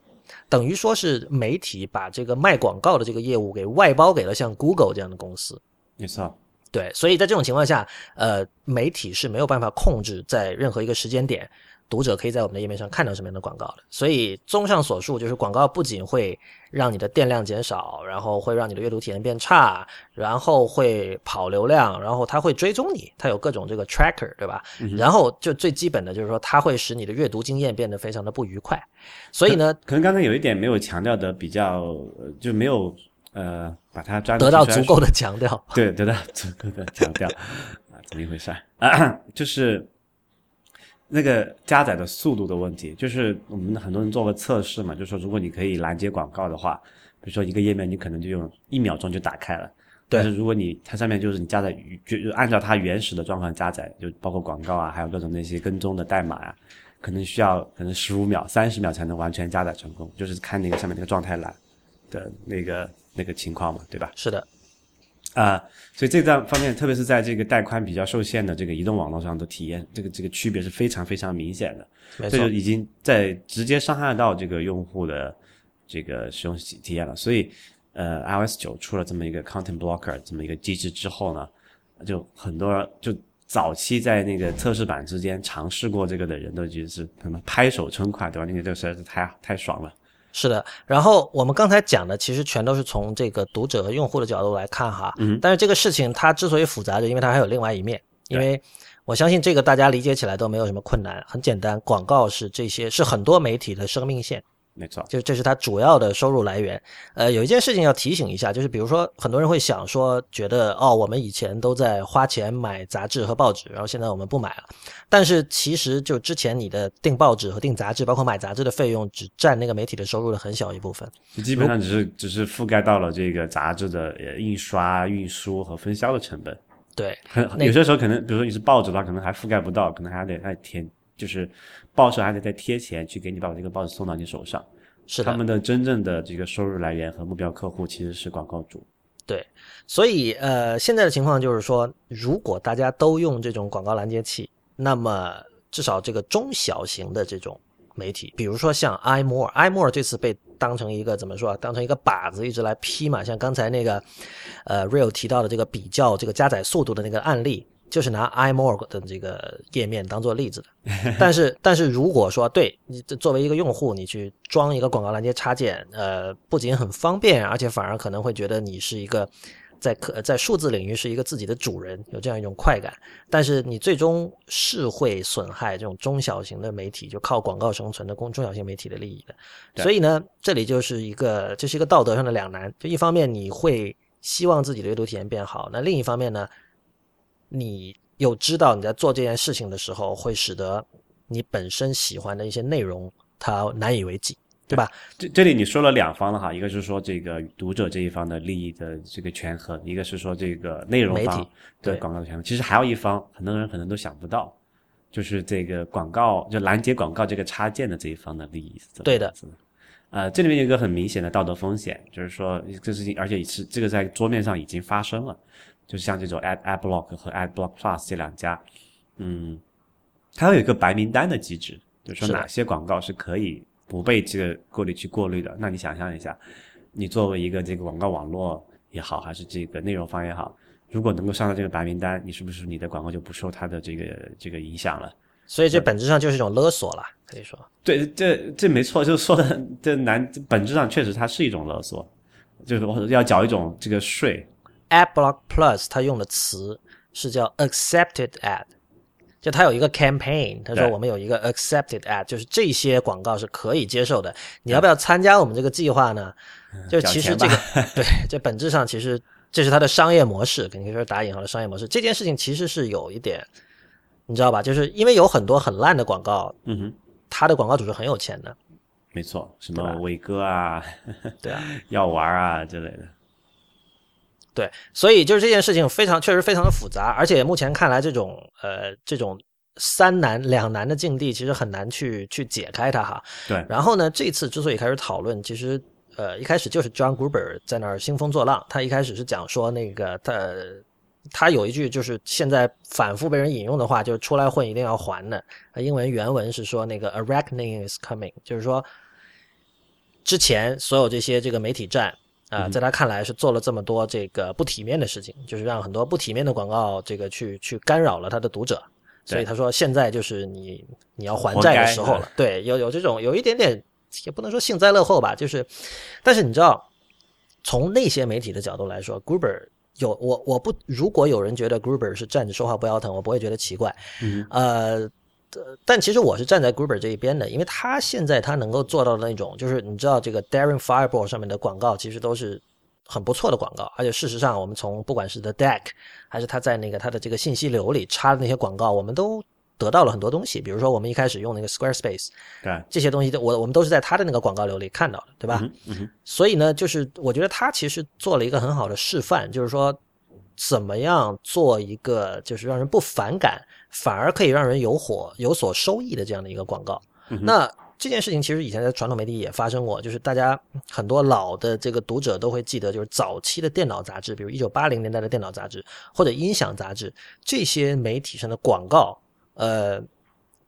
等于说是媒体把这个卖广告的这个业务给外包给了像 Google 这样的公司。没错。对，所以在这种情况下，呃，媒体是没有办法控制在任何一个时间点。读者可以在我们的页面上看到什么样的广告的，所以综上所述，就是广告不仅会让你的电量减少，然后会让你的阅读体验变差，然后会跑流量，然后它会追踪你，它有各种这个 tracker，对吧？然后就最基本的就是说，它会使你的阅读经验变得非常的不愉快。所以呢，可能刚才有一点没有强调的比较，就没有呃把它抓得到足够的强调，对，得到足够的强调啊，怎么一回事啊？就是。那个加载的速度的问题，就是我们很多人做过测试嘛，就是说如果你可以拦截广告的话，比如说一个页面你可能就用一秒钟就打开了，但是如果你它上面就是你加载就就按照它原始的状况加载，就包括广告啊，还有各种那些跟踪的代码啊，可能需要可能十五秒、三十秒才能完全加载成功，就是看那个上面那个状态栏的那个那个情况嘛，对吧？是的。啊，所以这段方面，特别是在这个带宽比较受限的这个移动网络上的体验，这个这个区别是非常非常明显的。这就已经在直接伤害到这个用户的这个使用体验了。所以，呃，iOS 九出了这么一个 Content Blocker 这么一个机制之后呢，就很多就早期在那个测试版之间尝试过这个的人都觉得是什么拍手称快，对吧？那个这个实在是太太爽了。是的，然后我们刚才讲的其实全都是从这个读者和用户的角度来看哈，嗯，但是这个事情它之所以复杂，就因为它还有另外一面，因为我相信这个大家理解起来都没有什么困难，很简单，广告是这些是很多媒体的生命线，没错，就这是它主要的收入来源。呃，有一件事情要提醒一下，就是比如说很多人会想说，觉得哦，我们以前都在花钱买杂志和报纸，然后现在我们不买了。但是其实就之前你的订报纸和订杂志，包括买杂志的费用，只占那个媒体的收入的很小一部分。基本上只是只是覆盖到了这个杂志的呃印刷、运输和分销的成本。对，很有些时候可能，比如说你是报纸的话，可能还覆盖不到，可能还得再添，就是报社还得再贴钱去给你把这个报纸送到你手上。是他们的真正的这个收入来源和目标客户其实是广告主。对，所以呃，现在的情况就是说，如果大家都用这种广告拦截器，那么至少这个中小型的这种媒体，比如说像 iMore，iMore 这次被当成一个怎么说？当成一个靶子一直来批嘛。像刚才那个呃 Real 提到的这个比较这个加载速度的那个案例。就是拿 iMore 的这个页面当做例子的，但是但是如果说对你作为一个用户，你去装一个广告拦截插件，呃，不仅很方便，而且反而可能会觉得你是一个在可在数字领域是一个自己的主人，有这样一种快感。但是你最终是会损害这种中小型的媒体，就靠广告生存的公中小型媒体的利益的。所以呢，这里就是一个这是一个道德上的两难。就一方面你会希望自己的阅读体验变好，那另一方面呢？你有知道你在做这件事情的时候，会使得你本身喜欢的一些内容它难以为继，对吧？这这里你说了两方了哈，一个是说这个读者这一方的利益的这个权衡，一个是说这个内容方的广告的权衡。其实还有一方，很多人可能都想不到，就是这个广告就拦截广告这个插件的这一方的利益是。对的，呃，这里面有一个很明显的道德风险，就是说这事情，而且是这个在桌面上已经发生了。就像这种 Ad AdBlock 和 AdBlock Plus 这两家，嗯，它有一个白名单的机制，就是说哪些广告是可以不被这个过滤器过滤的。那你想象一下，你作为一个这个广告网络也好，还是这个内容方也好，如果能够上到这个白名单，你是不是你的广告就不受它的这个这个影响了？所以这本质上就是一种勒索了，可以说。对，这这没错，就是说的这难，本质上确实它是一种勒索，就是要缴一种这个税。AdBlock Plus 它用的词是叫 Accepted Ad，就它有一个 campaign，他说我们有一个 Accepted Ad，就是这些广告是可以接受的。你要不要参加我们这个计划呢？就其实这个 对，这本质上其实这是它的商业模式，肯定说打引号的商业模式。这件事情其实是有一点，你知道吧？就是因为有很多很烂的广告，嗯哼，他的广告主是很有钱的，没错，什么伟哥啊，对啊，药丸啊之类的。对，所以就是这件事情非常确实非常的复杂，而且目前看来，这种呃这种三难两难的境地，其实很难去去解开它哈。对。然后呢，这次之所以开始讨论，其实呃一开始就是 John Gruber 在那儿兴风作浪，他一开始是讲说那个他他有一句就是现在反复被人引用的话，就是出来混一定要还的。英文原文是说那个 A reckoning is coming，就是说之前所有这些这个媒体站。啊，在他看来是做了这么多这个不体面的事情，就是让很多不体面的广告这个去去干扰了他的读者，所以他说现在就是你你要还债的时候了。对，有有这种有一点点也不能说幸灾乐祸吧，就是，但是你知道，从那些媒体的角度来说，Gruber 有我我不如果有人觉得 Gruber 是站着说话不腰疼，我不会觉得奇怪。嗯，呃。但其实我是站在 Gruber 这一边的，因为他现在他能够做到的那种，就是你知道这个 Daring Fireball 上面的广告，其实都是很不错的广告。而且事实上，我们从不管是 The Deck，还是他在那个他的这个信息流里插的那些广告，我们都得到了很多东西。比如说，我们一开始用那个 Squarespace，对这些东西，我我们都是在他的那个广告流里看到的，对吧？所以呢，就是我觉得他其实做了一个很好的示范，就是说。怎么样做一个就是让人不反感，反而可以让人有火有所收益的这样的一个广告？那这件事情其实以前在传统媒体也发生过，就是大家很多老的这个读者都会记得，就是早期的电脑杂志，比如一九八零年代的电脑杂志或者音响杂志，这些媒体上的广告，呃，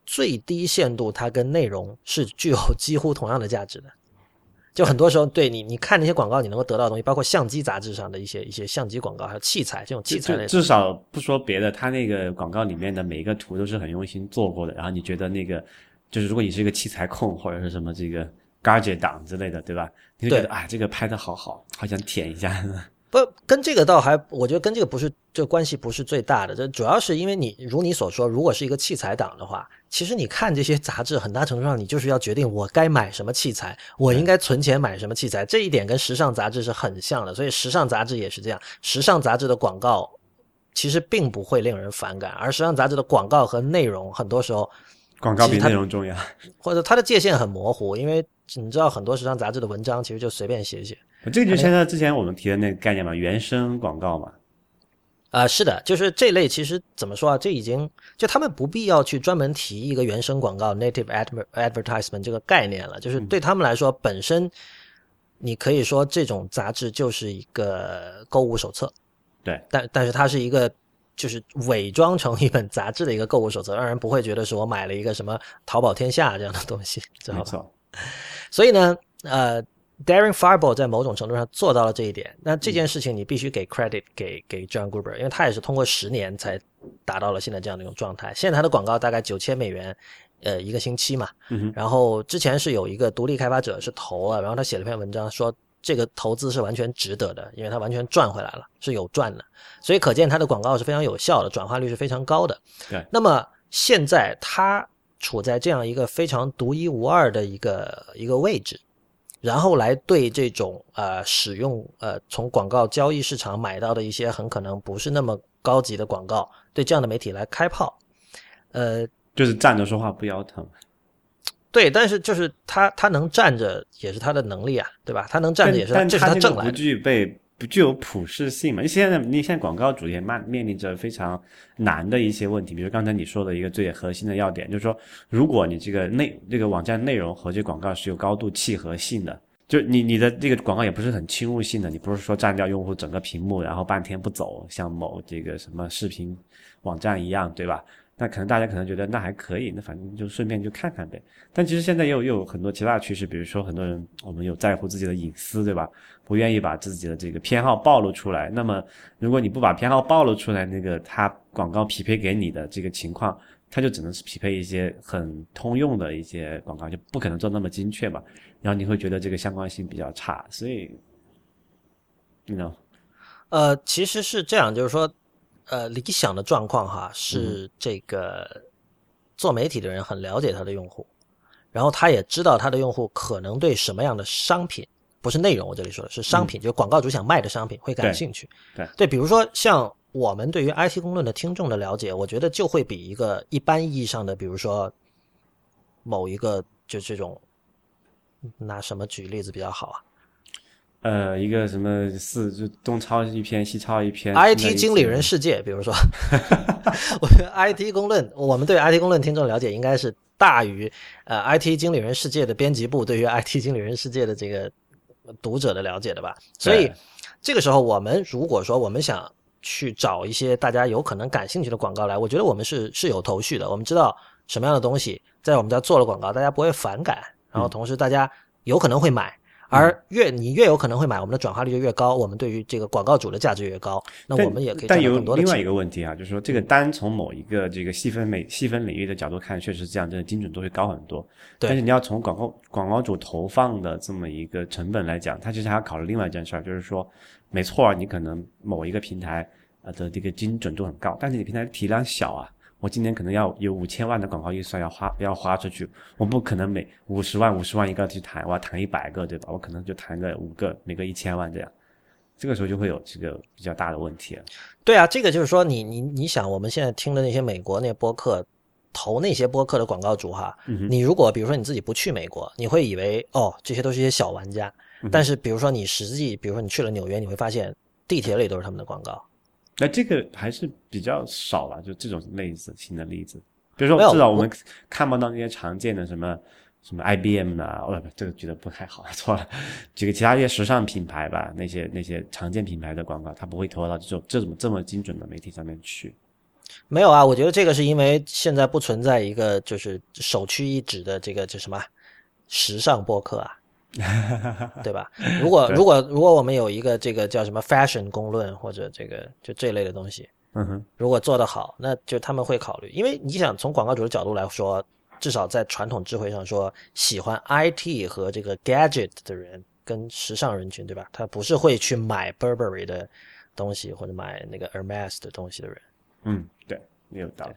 最低限度它跟内容是具有 几乎同样的价值的。就很多时候，对你，你看那些广告，你能够得到的东西，包括相机杂志上的一些一些相机广告，还有器材这种器材类。至少不说别的，他那个广告里面的每一个图都是很用心做过的。然后你觉得那个，就是如果你是一个器材控或者是什么这个 gadget 党之类的，对吧？你就觉得啊，这个拍的好好，好想舔一下。不，跟这个倒还，我觉得跟这个不是，这关系不是最大的。这主要是因为你如你所说，如果是一个器材党的话。其实你看这些杂志，很大程度上你就是要决定我该买什么器材，我应该存钱买什么器材。这一点跟时尚杂志是很像的，所以时尚杂志也是这样。时尚杂志的广告其实并不会令人反感，而时尚杂志的广告和内容很多时候广告比内容重要。或者它的界限很模糊，因为你知道很多时尚杂志的文章其实就随便写写。这个就现在之前我们提的那个概念嘛，原生广告嘛。啊、是的，就是这类其实怎么说啊？这已经就他们不必要去专门提一个原生广告 （native adver- advertisement） 这个概念了。就是对他们来说，本身你可以说这种杂志就是一个购物手册，对，但但是它是一个就是伪装成一本杂志的一个购物手册，让人不会觉得是我买了一个什么淘宝天下这样的东西，知道吧？没错。所以呢，呃，Darren Fireball 在某种程度上做到了这一点。那这件事情你必须给 credit 给给 John Gruber，因为他也是通过十年才达到了现在这样的一种状态。现在他的广告大概九千美元，呃，一个星期嘛。嗯哼然后之前是有一个独立开发者是投了，然后他写了篇文章说这个投资是完全值得的，因为他完全赚回来了，是有赚的。所以可见他的广告是非常有效的，转化率是非常高的。对，那么现在他处在这样一个非常独一无二的一个一个位置，然后来对这种呃使用呃从广告交易市场买到的一些很可能不是那么高级的广告，对这样的媒体来开炮，呃，就是站着说话不腰疼。对，但是就是他他能站着也是他的能力啊，对吧？他能站着也是但这是他挣来的。具备不具有普适性嘛？你现在你现在广告主也面面临着非常难的一些问题，比如刚才你说的一个最核心的要点，就是说，如果你这个内这个网站内容和这广告是有高度契合性的。就你你的这个广告也不是很侵入性的，你不是说占掉用户整个屏幕，然后半天不走，像某这个什么视频网站一样，对吧？那可能大家可能觉得那还可以，那反正就顺便就看看呗。但其实现在也有又有很多其他的趋势，比如说很多人我们有在乎自己的隐私，对吧？不愿意把自己的这个偏好暴露出来。那么如果你不把偏好暴露出来，那个它广告匹配给你的这个情况，它就只能是匹配一些很通用的一些广告，就不可能做那么精确嘛。然后你会觉得这个相关性比较差，所以，you know，呃，其实是这样，就是说，呃，理想的状况哈是这个做媒体的人很了解他的用户，然后他也知道他的用户可能对什么样的商品，不是内容，我这里说的是商品，就是广告主想卖的商品会感兴趣。对对，比如说像我们对于 IT 公论的听众的了解，我觉得就会比一个一般意义上的，比如说某一个就这种，拿什么举例子比较好啊？呃，一个什么四就东抄一篇，西抄一篇 IT 经理人世界，比如说，我觉得 IT 公论，我们对 IT 公论听众了解应该是大于呃 IT 经理人世界的编辑部对于 IT 经理人世界的这个读者的了解的吧。所以这个时候，我们如果说我们想去找一些大家有可能感兴趣的广告来，我觉得我们是是有头绪的。我们知道什么样的东西在我们家做了广告，大家不会反感，然后同时大家有可能会买。而越你越有可能会买，我们的转化率就越高，我们对于这个广告主的价值越高，那我们也可以但有赚到更多的另外一。个问题啊，就是说这个单从某一个这个细分美细分领域的角度看，确实这样，真的精准度会高很多。对但是你要从广告广告主投放的这么一个成本来讲，它其实还要考虑另外一件事儿，就是说，没错，你可能某一个平台呃的这个精准度很高，但是你平台体量小啊。我今年可能要有五千万的广告预算要花要花出去，我不可能每五十万五十万一个去谈，我要谈一百个，对吧？我可能就谈个五个，每个一千万这样，这个时候就会有这个比较大的问题了。对啊，这个就是说你，你你想，我们现在听的那些美国那些播客，投那些播客的广告主哈，嗯你如果比如说你自己不去美国，你会以为哦这些都是一些小玩家，嗯但是比如说你实际，比如说你去了纽约，你会发现地铁里都是他们的广告。那这个还是比较少了，就这种类似性的例子，比如说至少我们看不到那些常见的什么什么 IBM 啊，哦不，这个觉得不太好，错了，举个其他一些时尚品牌吧，那些那些常见品牌的广告，它不会投到这种这种这么精准的媒体上面去。没有啊，我觉得这个是因为现在不存在一个就是首屈一指的这个叫什么时尚播客啊，对吧？如果如果如果我们有一个这个叫什么 fashion 公论或者这个就这类的东西，嗯哼，如果做得好，那就他们会考虑，因为你想从广告主的角度来说，至少在传统智慧上说，喜欢 IT 和这个 gadget 的人跟时尚人群，对吧？他不是会去买 Burberry 的东西或者买那个 Hermes 的东西的人。嗯，对，没有道理。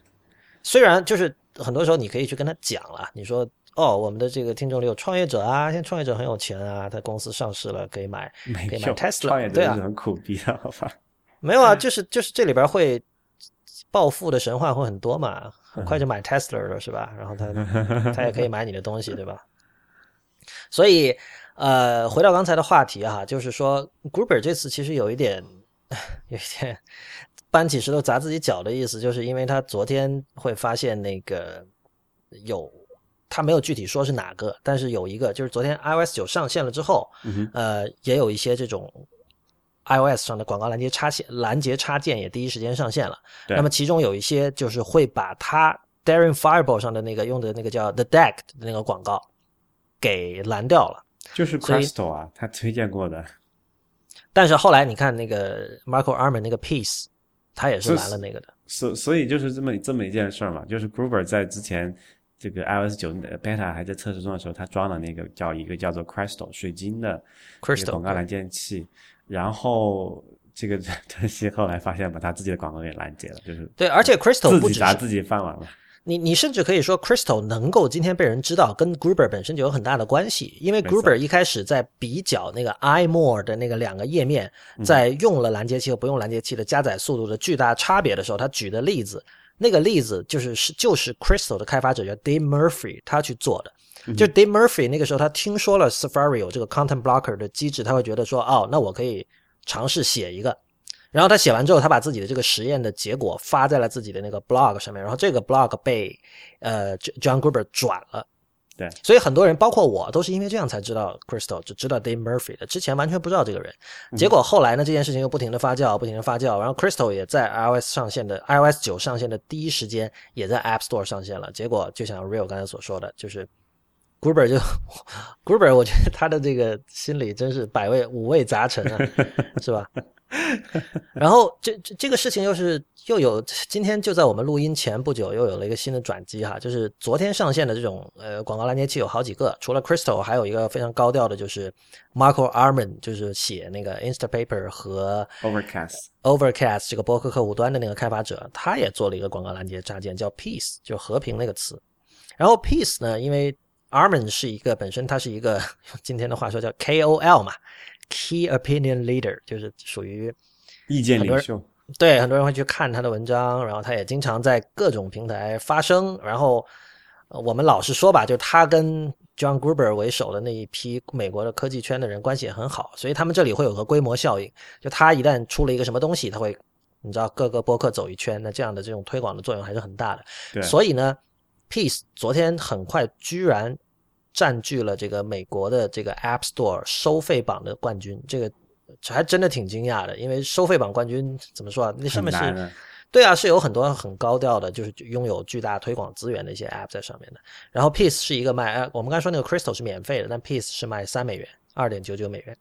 虽然就是很多时候你可以去跟他讲了，你说哦，我们的这个听众里有创业者啊，现在创业者很有钱啊，他公司上市了，可以买可以买有 Tesla，创业者对啊是很苦逼的，好吧？没有啊，就是就是这里边会暴富的神话会很多嘛，很快就买 Tesla 了是吧？然后他 他也可以买你的东西对吧？所以呃，回到刚才的话题哈、就是说 Gruber 这次其实有一点 有一点搬起石头砸自己脚的意思，就是因为他昨天会发现那个有。他没有具体说是哪个，但是有一个就是昨天 iOS 九上线了之后，嗯呃，也有一些这种 iOS 上的广告拦截插线拦截插件也第一时间上线了。那么其中有一些就是会把它 Daring Fireball 上的那个用的那个叫 The Deck 的那个广告给拦掉了。就是 Crystal 啊，他推荐过的，但是后来你看那个 Marco Arman 那个 Piece，他也是是拦了那个的。所所以就是这么这么一件事儿嘛，就是 Gruber 在之前这个 iOS 九的 beta 还在测试中的时候，他装了那个叫一个叫做 Crystal 水晶的 Crystal，广告拦截器，然后这个 东西后来发现把他自己的广告给拦截了，就是对，而且 Crystal 自己砸自己饭碗了。你，你甚至可以说 Crystal 能够今天被人知道，跟 Gruber 本身就有很大的关系。因为 Gruber 一开始在比较那个 iMore 的那个两个页面，嗯在用了拦截器和不用拦截器的加载速度的巨大差别的时候，他举的例子，那个例子就是是就是 Crystal 的开发者叫 Dave Murphy 他去做的。嗯就 Dave Murphy 那个时候他听说了 Safari 有这个 Content Blocker 的机制，他会觉得说，哦，那我可以尝试写一个。然后他写完之后，他把自己的这个实验的结果发在了自己的那个 blog 上面，然后这个 blog 被呃 John Gruber 转了。对所以很多人，包括我，都是因为这样才知道 Crystal，只知道 Dave Murphy 的，之前完全不知道这个人。结果后来呢，这件事情又不停的发酵，不停的发酵，然后 Crystal 也在 iOS 上线的 iOS 九上线的第一时间，也在 App Store 上线了。结果就像 Real 刚才所说的，就是 Gruber 就 Gruber，我觉得他的这个心里真是百味五味杂陈啊，是吧？然后这这这个事情又是又有今天就在我们录音前不久又有了一个新的转机哈，就是昨天上线的这种呃广告拦截器有好几个，除了 Crystal，还有一个非常高调的就是 Marco Arman，就是写那个 Instapaper 和 Overcast Overcast 这个博客客户端的那个开发者，他也做了一个广告拦截插件，叫 Peace，就和平那个词。然后 Peace 呢，因为 Arman 是一个本身他是一个用 今天的话说叫 KOL 嘛，Key Opinion Leader，就是属于意见领袖，对，很多人会去看他的文章，然后他也经常在各种平台发声。然后呃我们老实说吧，就他跟 John Gruber 为首的那一批美国的科技圈的人关系也很好，所以他们这里会有个规模效应。就他一旦出了一个什么东西，他会你知道各个播客走一圈，那这样的这种推广的作用还是很大的。对，所以呢，Peace 昨天很快居然占据了这个美国的这个 App Store 收费榜的冠军，这个还真的挺惊讶的，因为收费榜冠军怎么说啊？那上面是。对啊，是有很多很高调的，就是拥有巨大推广资源的一些 App 在上面的。然后 Peace 是一个卖，呃，我们刚才说那个 Crystal 是免费的，但 Peace 是卖三美元，二点九九美元，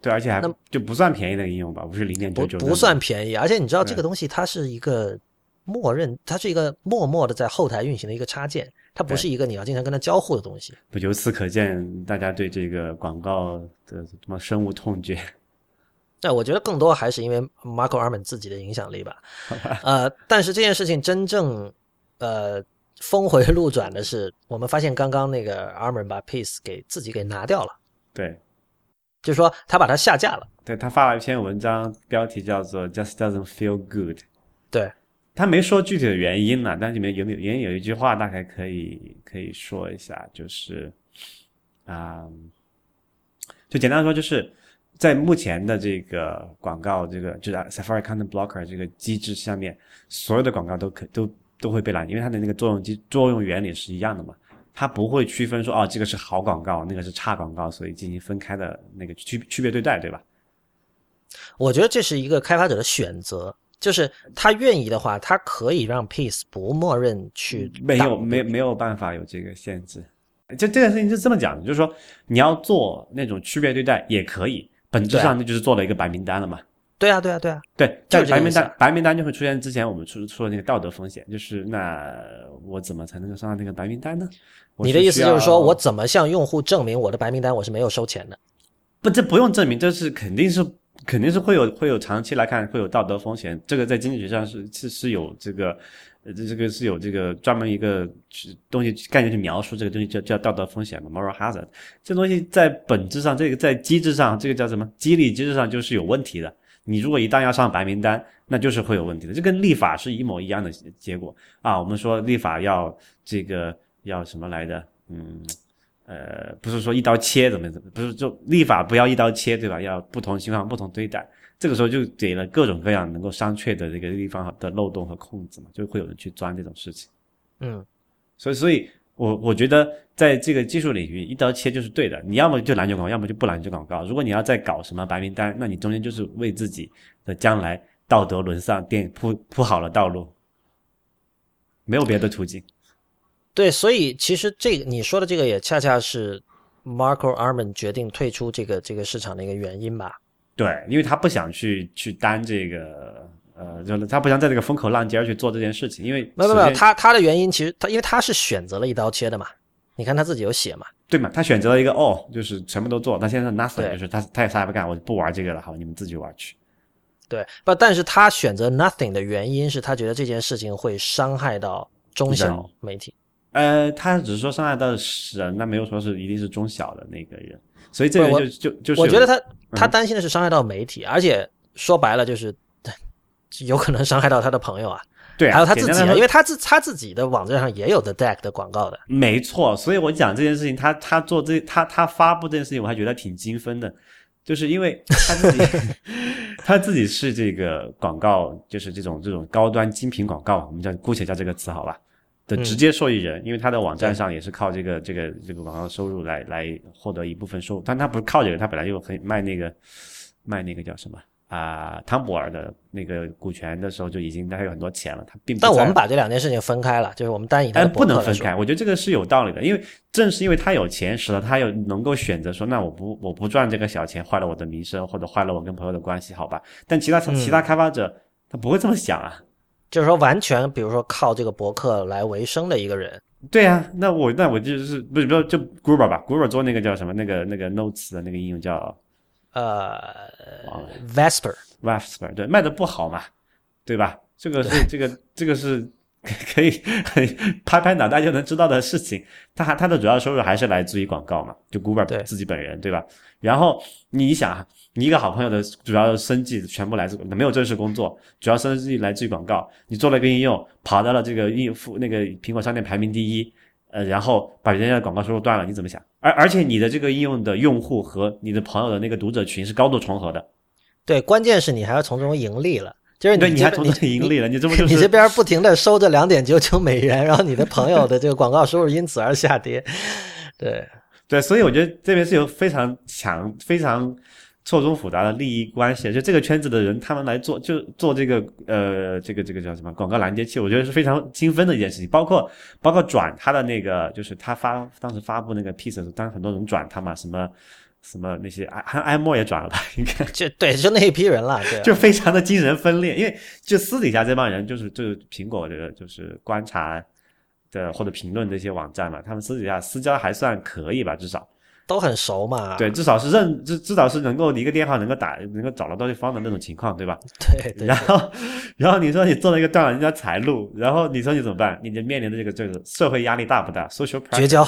对，而且还那就不算便宜的应用吧，不是零点不九九，不算便宜。而且你知道这个东西它是一个默认，它是一个默默的在后台运行的一个插件，它不是一个你要经常跟它交互的东西。不由此可见，大家对这个广告的什么深恶痛绝。对，我觉得更多还是因为 Marco Arman 自己的影响力吧。呃，但是这件事情真正呃峰回路转的是，我们发现刚刚那个 Arman 把 Peace 给自己给拿掉了，对，就是说他把它下架了。对他发了一篇文章，标题叫做 “Just Doesn't Feel Good”。对，他没说具体的原因呢，但是里面有没有原因有一句话大概可以可以说一下，就是啊、就简单说就是在目前的这个广告这个就是 Safari Content Blocker 这个机制下面，所有的广告都可都都会被拦，因为它的那个作用机作用原理是一样的嘛，它不会区分说哦这个是好广告，那个是差广告，所以进行分开的那个区区别对待，对吧？我觉得这是一个开发者的选择，就是他愿意的话，他可以让 Peace 不默认去没有挡没没有办法有这个限制。就这件事情是这么讲的，就是说你要做那种区别对待也可以，本质上那就是做了一个白名单了嘛。对啊，对啊，对啊，对，就是白名单白名单就会出现之前我们出出的那个道德风险，就是那我怎么才能够上到那个白名单呢？你的意思就是说我怎么向用户证明我的白名单我是没有收钱的？不，这不用证明，这是肯定是肯定是会有会有长期来看会有道德风险，这个在经济学上是是是有这个呃这这个是有这个专门一个东西概念去描述这个东西叫叫道德风险嘛，moral hazard。这东西在本质上，这个在机制上，这个叫什么？激励机制上就是有问题的。你如果一旦要上白名单，那就是会有问题的。这跟立法是一模一样的结果啊。我们说立法要这个要什么来的？嗯，呃，不是说一刀切怎么怎么，不是就立法不要一刀切，对吧？要不同情况不同对待。这个时候就给了各种各样能够商榷的这个地方的漏洞和空子嘛，就会有人去钻这种事情。嗯，所以，所以我我觉得在这个技术领域，一刀切就是对的。你要么就拦截广告，要么就不拦截广告。如果你要再搞什么白名单，那你中间就是为自己的将来道德沦丧垫铺铺好了道路，没有别的途径。对，所以其实这个你说的这个也恰恰是 Marco Arman 决定退出这个这个市场的一个原因吧。对，因为他不想去去担这个，呃，就是他不想在这个风口浪尖去做这件事情，因为没有没有，他他的原因其实他因为他是选择了一刀切的嘛，你看他自己有写嘛，对嘛，他选择了一个哦，就是全部都做，他现在 nothing，就是他他也啥也不干，我不玩这个了，好，你们自己玩去。对，不，但是他选择 nothing 的原因是他觉得这件事情会伤害到中小媒体。呃，他只是说伤害到人，那没有说是一定是中小的那个人。所以这个就就就是我觉得他他担心的是伤害到媒体，而且说白了就是 有可能伤害到他的朋友啊，对，还有他自己，因为他自他自己的网站上也有 The Deck 的广告的，没错。所以我讲这件事情，他他做这他他发布这件事情，我还觉得挺精分的，就是因为他自己 他自己是这个广告，就是这种这种高端精品广告，我们叫姑且叫这个词好吧。的直接受益人，因为他的网站上也是靠这个这个这个广告收入来来获得一部分收入，但他不是靠这个，他本来就很卖那个卖那个叫什么啊汤博尔的那个股权的时候就已经他有很多钱了，他并不。但我们把这两件事情分开了，就是我们单以但不能分开，我觉得这个是有道理的，因为正是因为他有钱，使得他有能够选择说，那我不我不赚这个小钱，坏了我的名声，或者坏了我跟朋友的关系，好吧？但其他其他开发者他不会这么想啊。就是说，完全比如说靠这个博客来为生的一个人，对呀，那我那我就是不是不就 Gruber 吧，Gruber 做那个叫什么那个那个 Notes 的那个应用叫呃 Vesper，Vesper 对，卖的不好嘛，对吧？这个是这个这个是 可以拍拍脑袋就能知道的事情。他还他的主要收入还是来自于广告嘛，就 Google 自己本人对吧？然后你想。你一个好朋友的主要生计全部来自没有正式工作，主要生计来自于广告。你做了一个应用，跑到了这个应付那个苹果商店排名第一，呃，然后把人家的广告收入断了，你怎么想？而而且你的这个应用的用户和你的朋友的那个读者群是高度重合的。对，关键是你还要从中盈利了，就是你你还从中盈利了，你这不就是你这边不停的收着两点九九美元，然后你的朋友的这个广告收入因此而下跌。对对，所以我觉得这边是有非常强非常。错综复杂的利益关系，就这个圈子的人，他们来做就做这个呃，这个这个叫什么广告拦截器，我觉得是非常精分的一件事情。包括包括转他的那个，就是他发当时发布那个 piece 的时候，当时很多人转他嘛，什么什么那些埃埃莫也转了吧？应该就对，就那一批人了，就非常的精神分裂。因为就私底下这帮人，就是就是苹果的，就是观察的或者评论这些网站嘛，他们私底下私交还算可以吧，至少。都很熟嘛，对，至少是认，至至少是能够一个电话能够打，能够找得到对方的那种情况，对吧？对。然后，然后你说你做了一个断了人家财路，然后你说你怎么办？你就面临的这个这个社会压力大不大？social 绝交，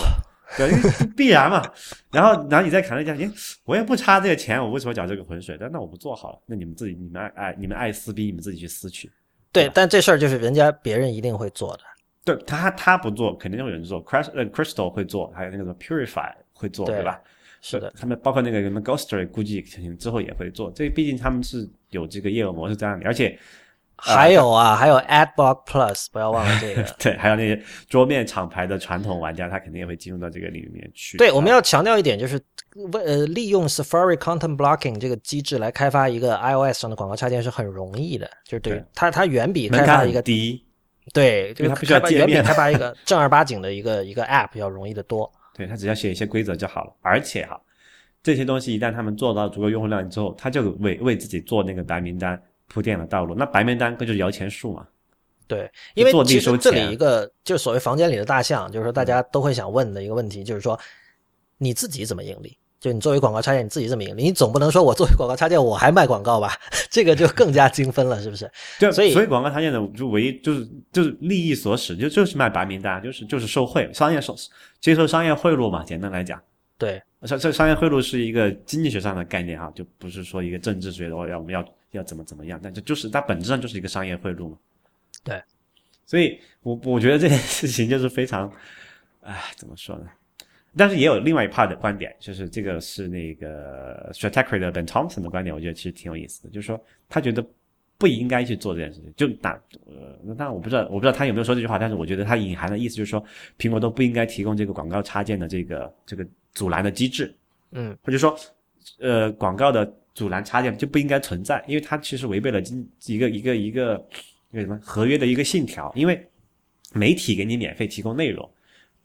对，必然嘛。然后，然后你再考虑一下，诶，我也不差这个钱，我为什么搅这个浑水？但那我不做好了，那你们自己，你们爱爱，你们爱撕逼，你们自己去撕去。对，但这事儿就是人家别人一定会做的。对他，他不做，肯定有人做。Crystal Crystal 会做，还有那个什么 Purify。会做对吧？是的，他们包括那个什么 Ghostery，估计之后也会做。这毕竟他们是有这个业务模式在那里，而且还有啊，还有 AdBlock Plus，不要忘了这个。对，还有那些桌面厂牌的传统玩家，他肯定也会进入到这个里面去。对，我们要强调一点，就是为呃利用 Safari Content Blocking 这个机制来开发一个 iOS 上的广告插件是很容易的，就是对它它远比开发一个低，对，它需要远比开发一个正儿八经的一个一个 App 要容易的多。对他只要写一些规则就好了，而且哈，这些东西一旦他们做到足够用户量之后，他就为为自己做那个白名单铺垫了道路。那白名单不就是摇钱树嘛？对，因为其实这里一个就所谓房间里的大象，就是说大家都会想问的一个问题，就是说你自己怎么盈利？就你作为广告插件，你自己怎么盈利，你总不能说我作为广告插件我还卖广告吧？这个就更加精分了，是不是？对，所以所以广告插件的就唯一就是就是利益所使，就就是卖白名单，就是就是受贿，商业受接受商业贿赂嘛。简单来讲，对，商这商业贿赂是一个经济学上的概念哈，就不是说一个政治学的，我要我们要要怎么怎么样，但这就是它本质上就是一个商业贿赂嘛。对，所以我我觉得这件事情就是非常，唉，怎么说呢？但是也有另外一 part 的观点，就是这个是那个 Stratechery 的 Ben Thompson 的观点，我觉得其实挺有意思的，就是说他觉得不应该去做这件事情。就打呃，那当然我不知道，我不知道他有没有说这句话，但是我觉得他隐含的意思就是说，苹果都不应该提供这个广告插件的这个这个阻拦的机制，嗯，或者说呃广告的阻拦插件就不应该存在，因为它其实违背了经一个一个一个一个什么合约的一个信条，因为媒体给你免费提供内容，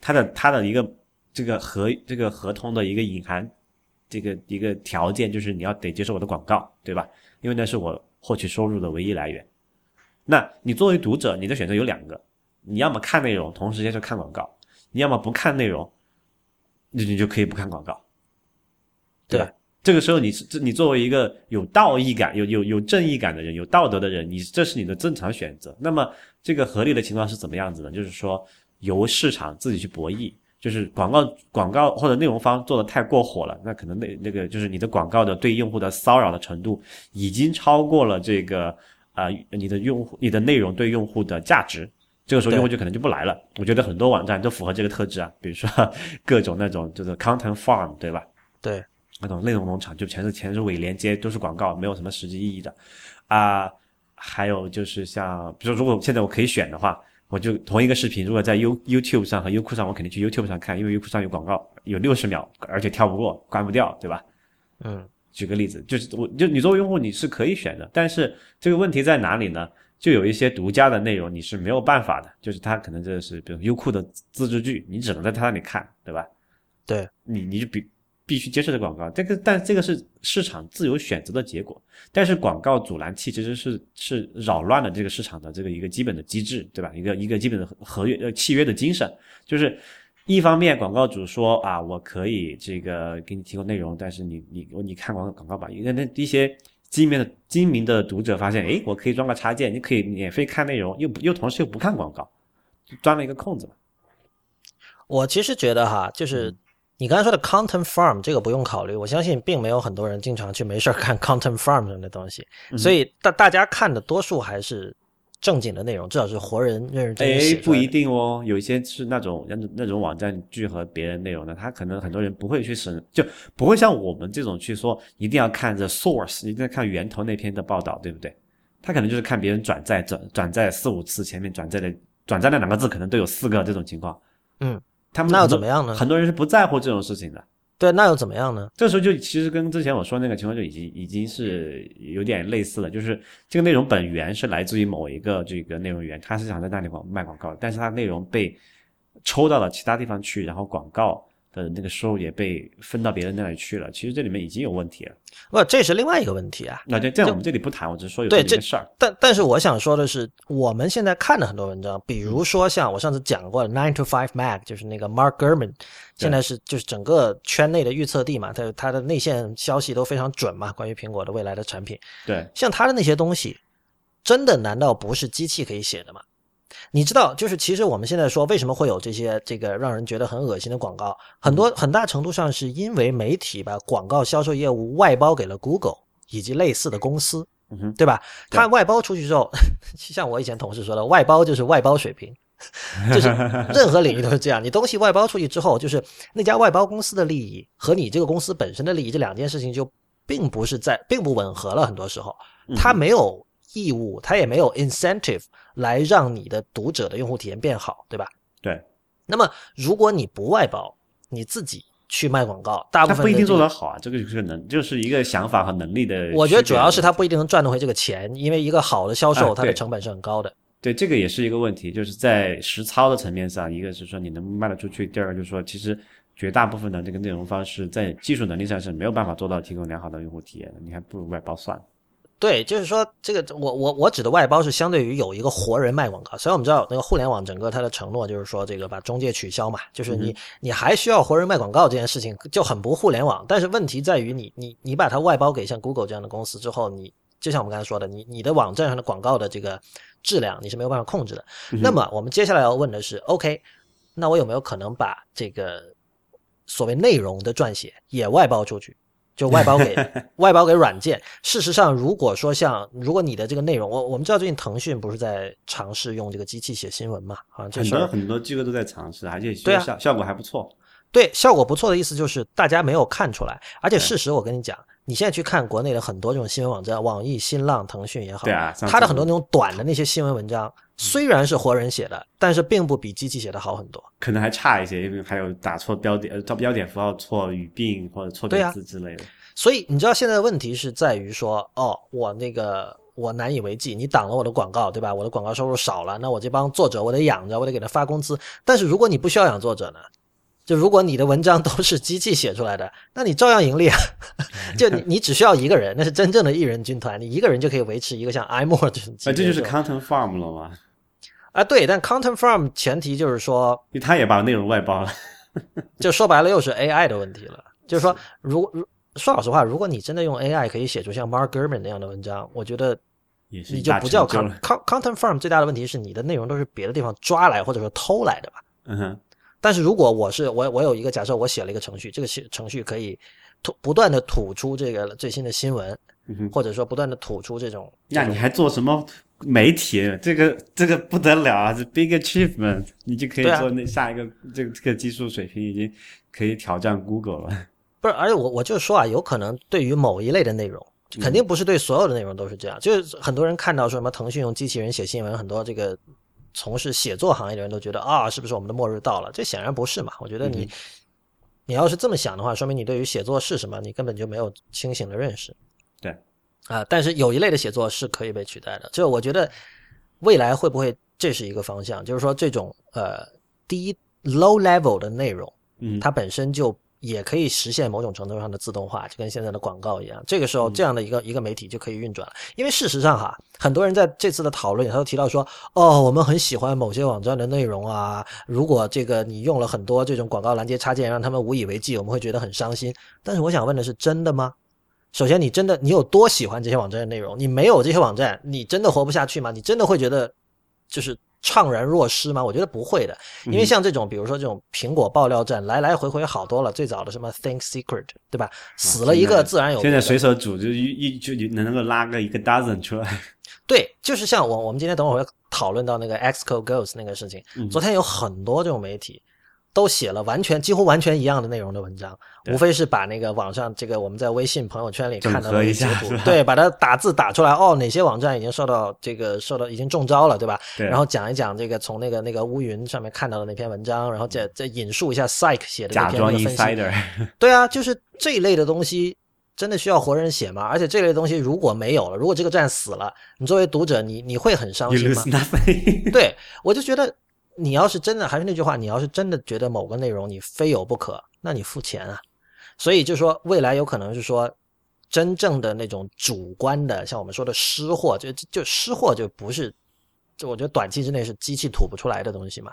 它的它的一个。这个合这个合同的一个隐含，这个一个条件就是你要得接受我的广告，对吧？因为那是我获取收入的唯一来源。那你作为读者，你的选择有两个，你要么看内容，同时接受看广告；你要么不看内容，你你就可以不看广告，对吧？这个时候你是你作为一个有道义感、有有有正义感的人、有道德的人，你这是你的正常选择。那么这个合理的情况是怎么样子呢？就是说由市场自己去博弈。就是广告广告或者内容方做的太过火了，那可能那那个就是你的广告的对用户的骚扰的程度已经超过了这个啊你的用户你的内容对用户的价值，这个时候用户就可能就不来了。我觉得很多网站都符合这个特质啊，比如说各种那种就是 content farm 对吧？对，那种内容农场就全是全是伪连接，都是广告，没有什么实际意义的啊。还有就是像比如说如果现在我可以选的话。我就同一个视频，如果在 You YouTube 上和优酷上，我肯定去 YouTube 上看，因为优酷上有广告，有六十秒，而且跳不过，关不掉，对吧？嗯，举个例子，就是我就你作为用户你是可以选的，但是这个问题在哪里呢？就有一些独家的内容你是没有办法的，就是它可能这是比如优酷的自制剧，你只能在它那里看，对吧？对，你你就比。必须接受这广告，这个但这个是市场自由选择的结果。但是广告阻拦器其实是是扰乱了这个市场的这个一个基本的机制，对吧？一个一个基本的合约呃契约的精神，就是一方面广告主说啊，我可以这个给你提供内容，但是你你你看广广告吧，因为那一些精明的精明的读者发现，哎，我可以装个插件，你可以免费看内容，又又同时又不看广告，钻了一个空子嘛。我其实觉得哈，就是。你刚才说的 content farm 这个不用考虑，我相信并没有很多人经常去没事看 content farm 上的东西，所以大大家看的多数还是正经的内容，至少是活人认识真写哎，不一定哦，有一些是那种那种那种网站聚合别人内容的，他可能很多人不会去审，就不会像我们这种去说一定要看着 source，一定要看源头那篇的报道，对不对？他可能就是看别人转载转转载四五次，前面转载的转载那两个字可能都有四个这种情况，嗯。他们那又怎么样呢？很多人是不在乎这种事情的。对，那又怎么样呢？这时候就其实跟之前我说那个情况就已经已经是有点类似了，就是这个内容本源是来自于某一个这个内容源，他是想在那里广卖广告，但是他内容被抽到了其他地方去，然后广告。呃，那个收入也被分到别人那里去了。其实这里面已经有问题了。不，这是另外一个问题啊。那这这样我们这里不谈，我只是说有这个事儿。但但是我想说的是，我们现在看的很多文章，比如说像我上次讲过的 Nine to Five Mac，就是那个 Mark Gurman，现在是就是整个圈内的预测地嘛，他他的内线消息都非常准嘛，关于苹果的未来的产品。对，像他的那些东西，真的难道不是机器可以写的吗？你知道，就是其实我们现在说为什么会有这些这个让人觉得很恶心的广告，很多很大程度上是因为媒体把广告销售业务外包给了 Google 以及类似的公司，对吧？它外包出去之后，像我以前同事说的，外包就是外包水平，就是 任何领域都是这样。你东西外包出去之后，就是那家外包公司的利益和你这个公司本身的利益这两件事情就并不是在并不吻合了。很多时候，它没有义务，他也没有 incentive。来让你的读者的用户体验变好，对吧？对。那么，如果你不外包，你自己去卖广告，大部分不一定做得好啊。这个就是能，就是一个想法和能力的。我觉得主要是他不一定能赚得回这个钱，因为一个好的销售，它的成本是很高的。对，这个也是一个问题，就是在实操的层面上，一个是说你能卖得出去，第二个就是说，其实绝大部分的这个内容方式在技术能力上是没有办法做到提供良好的用户体验的，你还不如外包算了。对，就是说这个我我我指的外包是相对于有一个活人卖广告，虽然我们知道那个互联网整个它的承诺就是说这个把中介取消嘛，就是你你还需要活人卖广告这件事情就很不互联网。但是问题在于你你你把它外包给像 Google 这样的公司之后，你就像我们刚才说的，你你的网站上的广告的这个质量你是没有办法控制的。那么我们接下来要问的是，OK，那我有没有可能把这个所谓内容的撰写也外包出去？就外包给 外包给软件。事实上，如果说像如果你的这个内容，我我们知道最近腾讯不是在尝试用这个机器写新闻嘛？啊，很多很多机构都在尝试，而且效效果还不错。对，效果不错的意思就是大家没有看出来。而且事实我跟你讲，你现在去看国内的很多这种新闻网站，网易、新浪、腾讯也好，对啊，它的很多那种短的那些新闻文章，虽然是活人写的，但是并不比机器写的好很多。可能还差一些，因为还有打错标点、呃，标点符号错、语病或者错别字之类的。所以你知道现在的问题是在于说，哦，我那个我难以为继，你挡了我的广告，对吧？我的广告收入少了，那我这帮作者我得养着，我得给他发工资。但是如果你不需要养作者呢？就如果你的文章都是机器写出来的，那你照样盈利啊！就你你只需要一个人，那是真正的艺人军团，你一个人就可以维持一个像 iMore 这种。啊，这就是 Content Farm 了吗？啊，对，但 Content Farm 前提就是说，他也把内容外包了，就说白了又是 AI 的问题了。就是说，如如说老实话，如果你真的用 AI 可以写出像 Mark Gurman 那样的文章，我觉得你就不叫 Content Content Farm。最大的问题是你的内容都是别的地方抓来或者说偷来的吧？嗯哼。但是如果我是我我有一个假设，我写了一个程序，这个写程序可以吐不断的吐出这个最新的新闻，或者说不断的吐出这种，那你还做什么媒体？这个这个不得了啊！是 big achievement，你就可以做那下一个这个这个技术水平已经可以挑战 Google 了。不是，而且我我就说啊，有可能对于某一类的内容，肯定不是对所有的内容都是这样。就是很多人看到说什么腾讯用机器人写新闻，很多这个。从事写作行业的人都觉得啊，是不是我们的末日到了？这显然不是嘛。我觉得你，你要是这么想的话，说明你对于写作是什么，你根本就没有清醒的认识。对，啊，但是有一类的写作是可以被取代的。就我觉得未来会不会这是一个方向？就是说这种呃低 low level 的内容，嗯，它本身就。也可以实现某种程度上的自动化，就跟现在的广告一样。这个时候，这样的一个一个媒体就可以运转了。因为事实上，哈，很多人在这次的讨论，他都提到说，哦，我们很喜欢某些网站的内容啊。如果这个你用了很多这种广告拦截插件，让他们无以为继，我们会觉得很伤心。但是我想问的是，真的吗？首先，你真的你有多喜欢这些网站的内容？你没有这些网站，你真的活不下去吗？你真的会觉得就是？怅然若失吗？我觉得不会的，因为像这种，比如说这种苹果爆料站，来来回回好多了。最早的什么 Think Secret，对吧？死了一个自然有。现在随手组就一一就能够拉个一个 dozen 出来。对，就是像我我们今天等会儿会讨论到那个 Xcode Ghost 那个事情。昨天有很多这种媒体。都写了完全几乎完全一样的内容的文章，无非是把那个网上这个我们在微信朋友圈里看到的截图，对，把它打字打出来。哦，哪些网站已经受到这个受到已经中招了，对吧？对。然后讲一讲这个从那个那个乌云上面看到的那篇文章，然后再再引述一下 Psych 写的那篇分析。对啊，就是这一类的东西，真的需要活人写吗？而且这类东西如果没有了，如果这个站死了，你作为读者，你你会很伤心吗？对，我就觉得。你要是真的还是那句话，你要是真的觉得某个内容你非有不可，那你付钱啊。所以就说未来有可能是说，真正的那种主观的，像我们说的湿货，就就湿货就不是，就我觉得短期之内是机器吐不出来的东西嘛。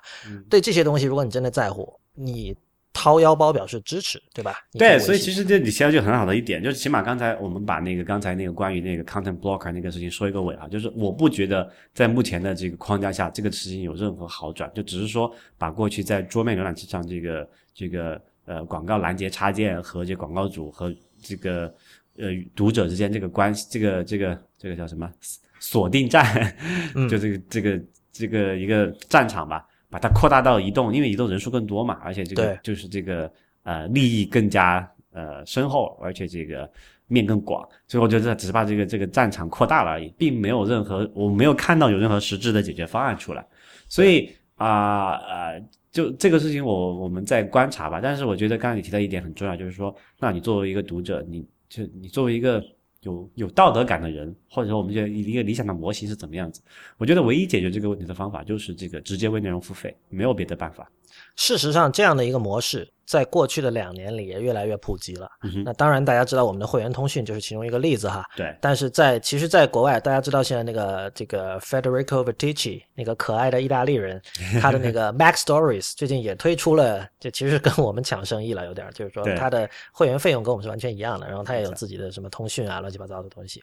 对这些东西，如果你真的在乎，你。掏腰包表示支持，对吧？对，所以其实这你其实就很好的一点，就是起码刚才我们把那个刚才那个关于那个 content blocker 那个事情说一个尾啊，就是我不觉得在目前的这个框架下，这个事情有任何好转，就只是说把过去在桌面浏览器上这个这个呃广告拦截插件和这广告主和这个呃读者之间这个关系，这个这个这个叫什么锁定战，就这个这个这个一个战场吧。把它扩大到移动，因为移动人数更多嘛，而且这个就是这个呃利益更加呃深厚，而且这个面更广，所以我觉得只是把这个这个战场扩大了而已，并没有任何我没有看到有任何实质的解决方案出来，所以啊呃就这个事情我我们在观察吧，但是我觉得刚才你提到一点很重要，就是说，那你作为一个读者，你就你作为一个。有有道德感的人，或者说我们觉得一个理想的模型是怎么样子？我觉得唯一解决这个问题的方法就是这个直接为内容付费，没有别的办法。事实上，这样的一个模式在过去的两年里也越来越普及了。嗯那当然，大家知道我们的会员通讯就是其中一个例子哈。对，但是在其实，在国外，大家知道现在那个这个 Federico Viticci 那个可爱的意大利人，他的那个 Mac Stories 最近也推出了，这其实跟我们抢生意了，有点就是说他的会员费用跟我们是完全一样的，然后他也有自己的什么通讯啊，乱七八糟的东西。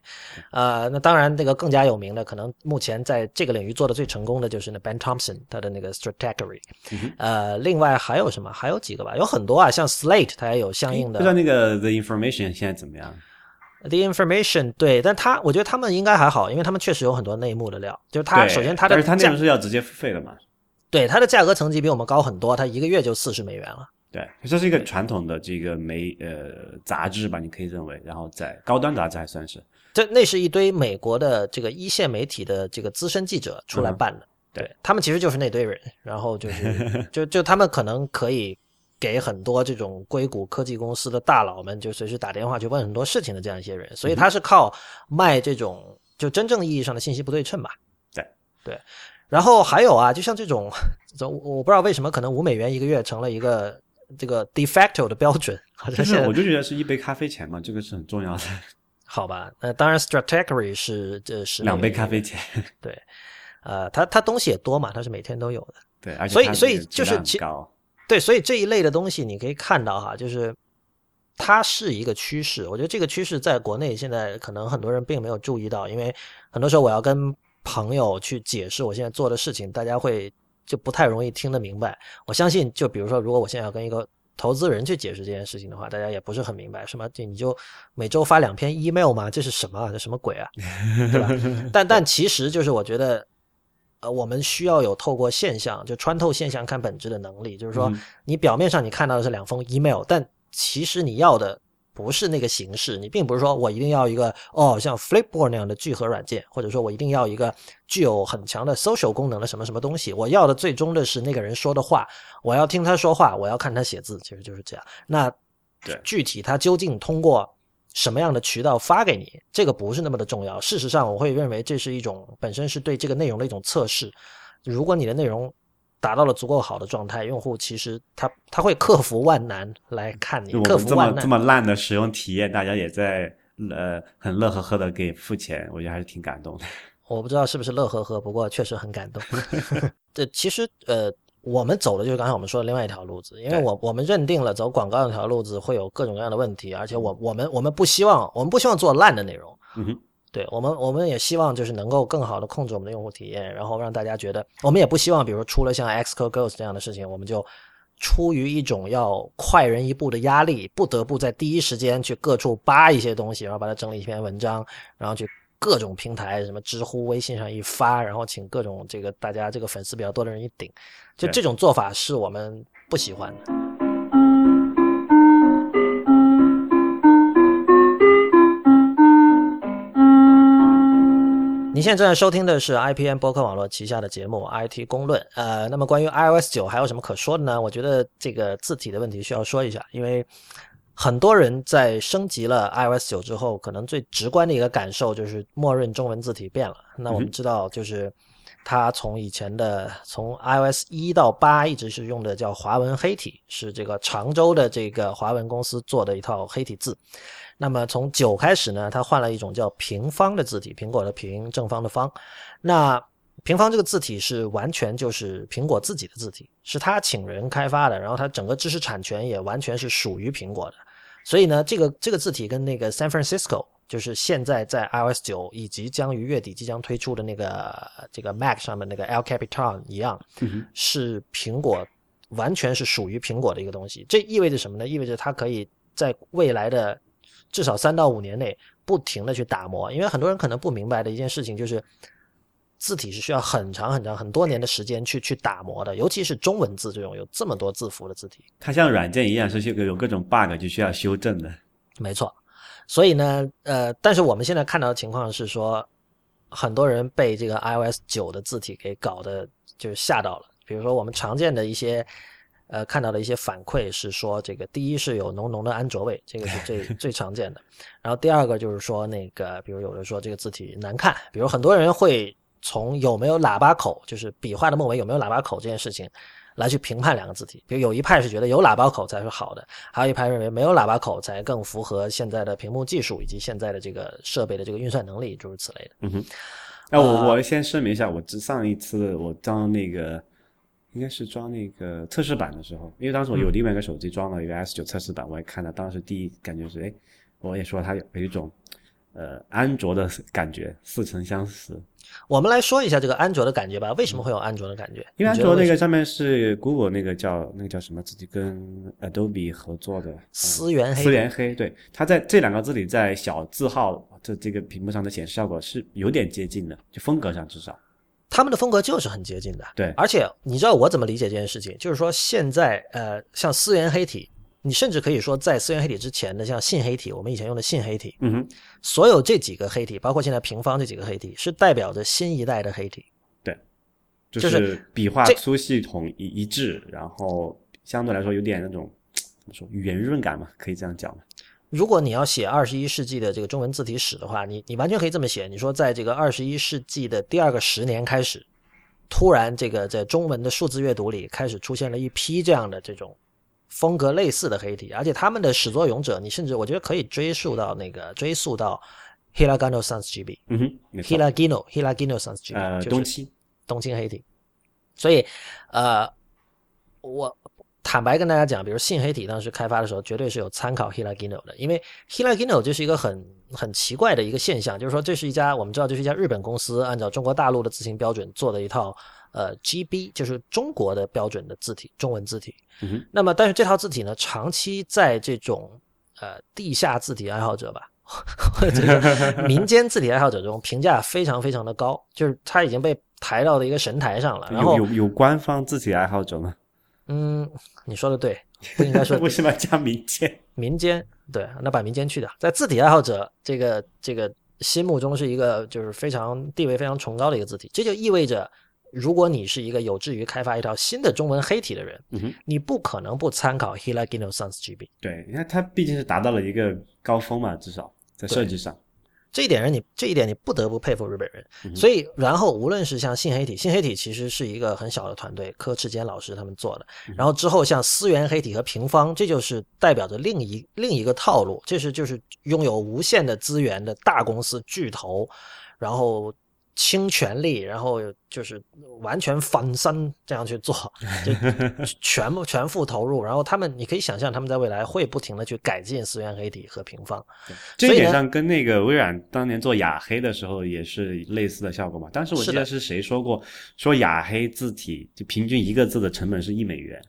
呃，那当然，那个更加有名的，可能目前在这个领域做的最成功的就是那 Ben Thompson 他的那个 Strategy。呃，另外还有什么？还有几个吧，有很多啊，像 Slate 它也有相应的不知道那个 The Information 现在怎么样？The Information，对，但他我觉得他们应该还好，因为他们确实有很多内幕的料。就是他首先他的但是它内价容是要直接付费的嘛？对它的价格层级比我们高很多，它一个月就四十美元了。对，这是一个传统的这个媒呃杂志吧，你可以认为，然后在高端杂志还算是。这那是一堆美国的这个一线媒体的这个资深记者出来办的，嗯对他们其实就是那堆人，然后就是 就就他们可能可以给很多这种硅谷科技公司的大佬们就随时打电话去问很多事情的这样一些人，所以他是靠卖这种就真正意义上的信息不对称吧。对对，然后还有啊，就像这种，这我不知道为什么可能五美元一个月成了一个这个 de facto 的标准，好像我就觉得是一杯咖啡钱嘛，这个是很重要的，好吧，那当然 Strategy 是这是两杯咖啡。钱。对，呃，它它东西也多嘛，它是每天都有的。对，而且所以所以就是其。对，所以这一类的东西你可以看到哈，就是它是一个趋势。我觉得这个趋势在国内现在可能很多人并没有注意到，因为很多时候我要跟朋友去解释我现在做的事情，大家会就不太容易听得明白。我相信，就比如说，如果我现在要跟一个投资人去解释这件事情的话，大家也不是很明白，什么这你就每周发两篇 email 吗？这是什么啊？这什么鬼啊？对吧？但但其实就是我觉得，呃，我们需要有透过现象，就穿透现象看本质的能力。就是说嗯，你表面上你看到的是两封 email，但其实你要的不是那个形式，你并不是说我一定要一个哦像 Flipboard 那样的聚合软件，或者说我一定要一个具有很强的 social 功能的什么什么东西。我要的最终的是那个人说的话，我要听他说话，我要看他写字，其实就是这样。那具体他究竟通过什么样的渠道发给你，这个不是那么的重要。事实上，我会认为这是一种本身是对这个内容的一种测试。如果你的内容达到了足够好的状态，用户其实他他会克服万难来看你克服万难。这么这么烂的使用体验，大家也在呃很乐呵呵的给付钱，我觉得还是挺感动的。我不知道是不是乐呵呵，不过确实很感动。这其实呃，我们走的就是刚才我们说的另外一条路子，因为我我们认定了走广告那条路子会有各种各样的问题，而且我我们我们不希望我们不希望做烂的内容。嗯哼，对我们，我们也希望就是能够更好的控制我们的用户体验，然后让大家觉得，我们也不希望，比如出了像 Xcode Ghost 这样的事情，我们就出于一种要快人一步的压力，不得不在第一时间去各处扒一些东西，然后把它整理一篇文章，然后去各种平台，什么知乎、微信上一发，然后请各种这个大家这个粉丝比较多的人一顶，就这种做法是我们不喜欢的。你现在正在收听的是 IPN 播客网络旗下的节目 IT 公论。呃，那么关于 iOS 九还有什么可说的呢？我觉得这个字体的问题需要说一下，因为很多人在升级了 iOS 九之后，可能最直观的一个感受就是默认中文字体变了。那我们知道，就是它从以前的从 iOS 一到八一直是用的叫华文黑体，是这个常州的这个华文公司做的一套黑体字。那么从九开始呢，它换了一种叫平方的字体，苹果的平，正方的方。那平方这个字体是完全就是苹果自己的字体，是他请人开发的，然后它整个知识产权也完全是属于苹果的。所以呢，这个这个字体跟那个 San Francisco，就是现在在 iOS 九以及将于月底即将推出的那个这个 Mac 上面那个 El Capitan 一样，嗯是苹果完全是属于苹果的一个东西。这意味着什么呢？意味着它可以在未来的至少三到五年内不停的去打磨。因为很多人可能不明白的一件事情就是，字体是需要很长很长很多年的时间去去打磨的，尤其是中文字这种有这么多字符的字体。它像软件一样，是有有各种 bug 就需要修正的。没错，所以呢，呃，但是我们现在看到的情况是说，很多人被这个 iOS 九的字体给搞的就是吓到了。比如说我们常见的一些，呃，看到的一些反馈是说，这个第一是有浓浓的安卓味，这个是最 最常见的。然后第二个就是说，那个比如有人说这个字体难看，比如很多人会从有没有喇叭口，就是笔画的末尾有没有喇叭口这件事情，来去评判两个字体。比如有一派是觉得有喇叭口才是好的，还有一派认为没有喇叭口才更符合现在的屏幕技术以及现在的这个设备的这个运算能力，诸如此类的。嗯哼。那我我先声明一下，我上一次我装那个应该是装那个测试版的时候，因为当时我有另外一个手机装了一个 S 九测试版，我也看到，当时第一感觉是，哎，我也说它有有一种。呃，安卓的感觉似曾相识。我们来说一下这个安卓的感觉吧。为什么会有安卓的感觉？因为安卓那个上面是 Google 那个叫那个叫什么自己跟 Adobe 合作的思源黑。思源黑，对，它在这两个字里，在小字号这这个屏幕上的显示效果是有点接近的，就风格上至少。他们的风格就是很接近的。对，而且你知道我怎么理解这件事情？就是说现在呃，像思源黑体。你甚至可以说，在思源黑体之前的，像信黑体，我们以前用的信黑体，嗯哼，所有这几个黑体，包括现在平方这几个黑体，是代表着新一代的黑体。对，就是笔画粗细统一一致，然后相对来说有点那种怎么说圆润感嘛，可以这样讲如果你要写二十一世纪的这个中文字体史的话，你你完全可以这么写。你说，在这个二十一世纪的第二个十年开始，突然这个在中文的数字阅读里开始出现了一批这样的这种。风格类似的黑体，而且他们的始作俑者，你甚至我觉得可以追溯到那个追溯到 Hilagino Sans GB，嗯哼，Hilagino Hilagino Sans GB，呃，东青东青黑体。所以，呃，我坦白跟大家讲，比如信黑体当时开发的时候，绝对是有参考 Hilagino 的，因为 Hilagino 就是一个很很奇怪的一个现象，就是说这是一家我们知道这是一家日本公司，按照中国大陆的自行标准做的一套。呃，GB 就是中国的标准的字体，中文字体。嗯那么，但是这套字体呢，长期在这种呃地下字体爱好者吧，或者是 民间字体爱好者中评价非常非常的高，就是它已经被抬到了一个神台上了。然后有有官方字体爱好者吗？嗯，你说的对，不应该说 为什么要加民间？民间对，那把民间去掉，在字体爱好者这个这个心目中是一个就是非常地位非常崇高的一个字体，这就意味着。如果你是一个有志于开发一套新的中文黑体的人，嗯，你不可能不参考 Hilagino Sans GB。对，因为它毕竟是达到了一个高峰嘛，至少在设计上，这一点人你这一点你不得不佩服日本人。所以，然后无论是像信黑体，信黑体其实是一个很小的团队，柯志坚老师他们做的。然后之后像思源黑体和平方，这就是代表着另一另一个套路，这是就是拥有无限的资源的大公司巨头，然后。倾全力，然后就是完全翻身这样去做，就 全部全副投入。然后他们，你可以想象他们在未来会不停的去改进思源黑体和平方。这一点上跟那个微软当年做雅黑的时候也是类似的效果嘛。当时我记得是谁说过，说雅黑字体就平均一个字的成本是一美元。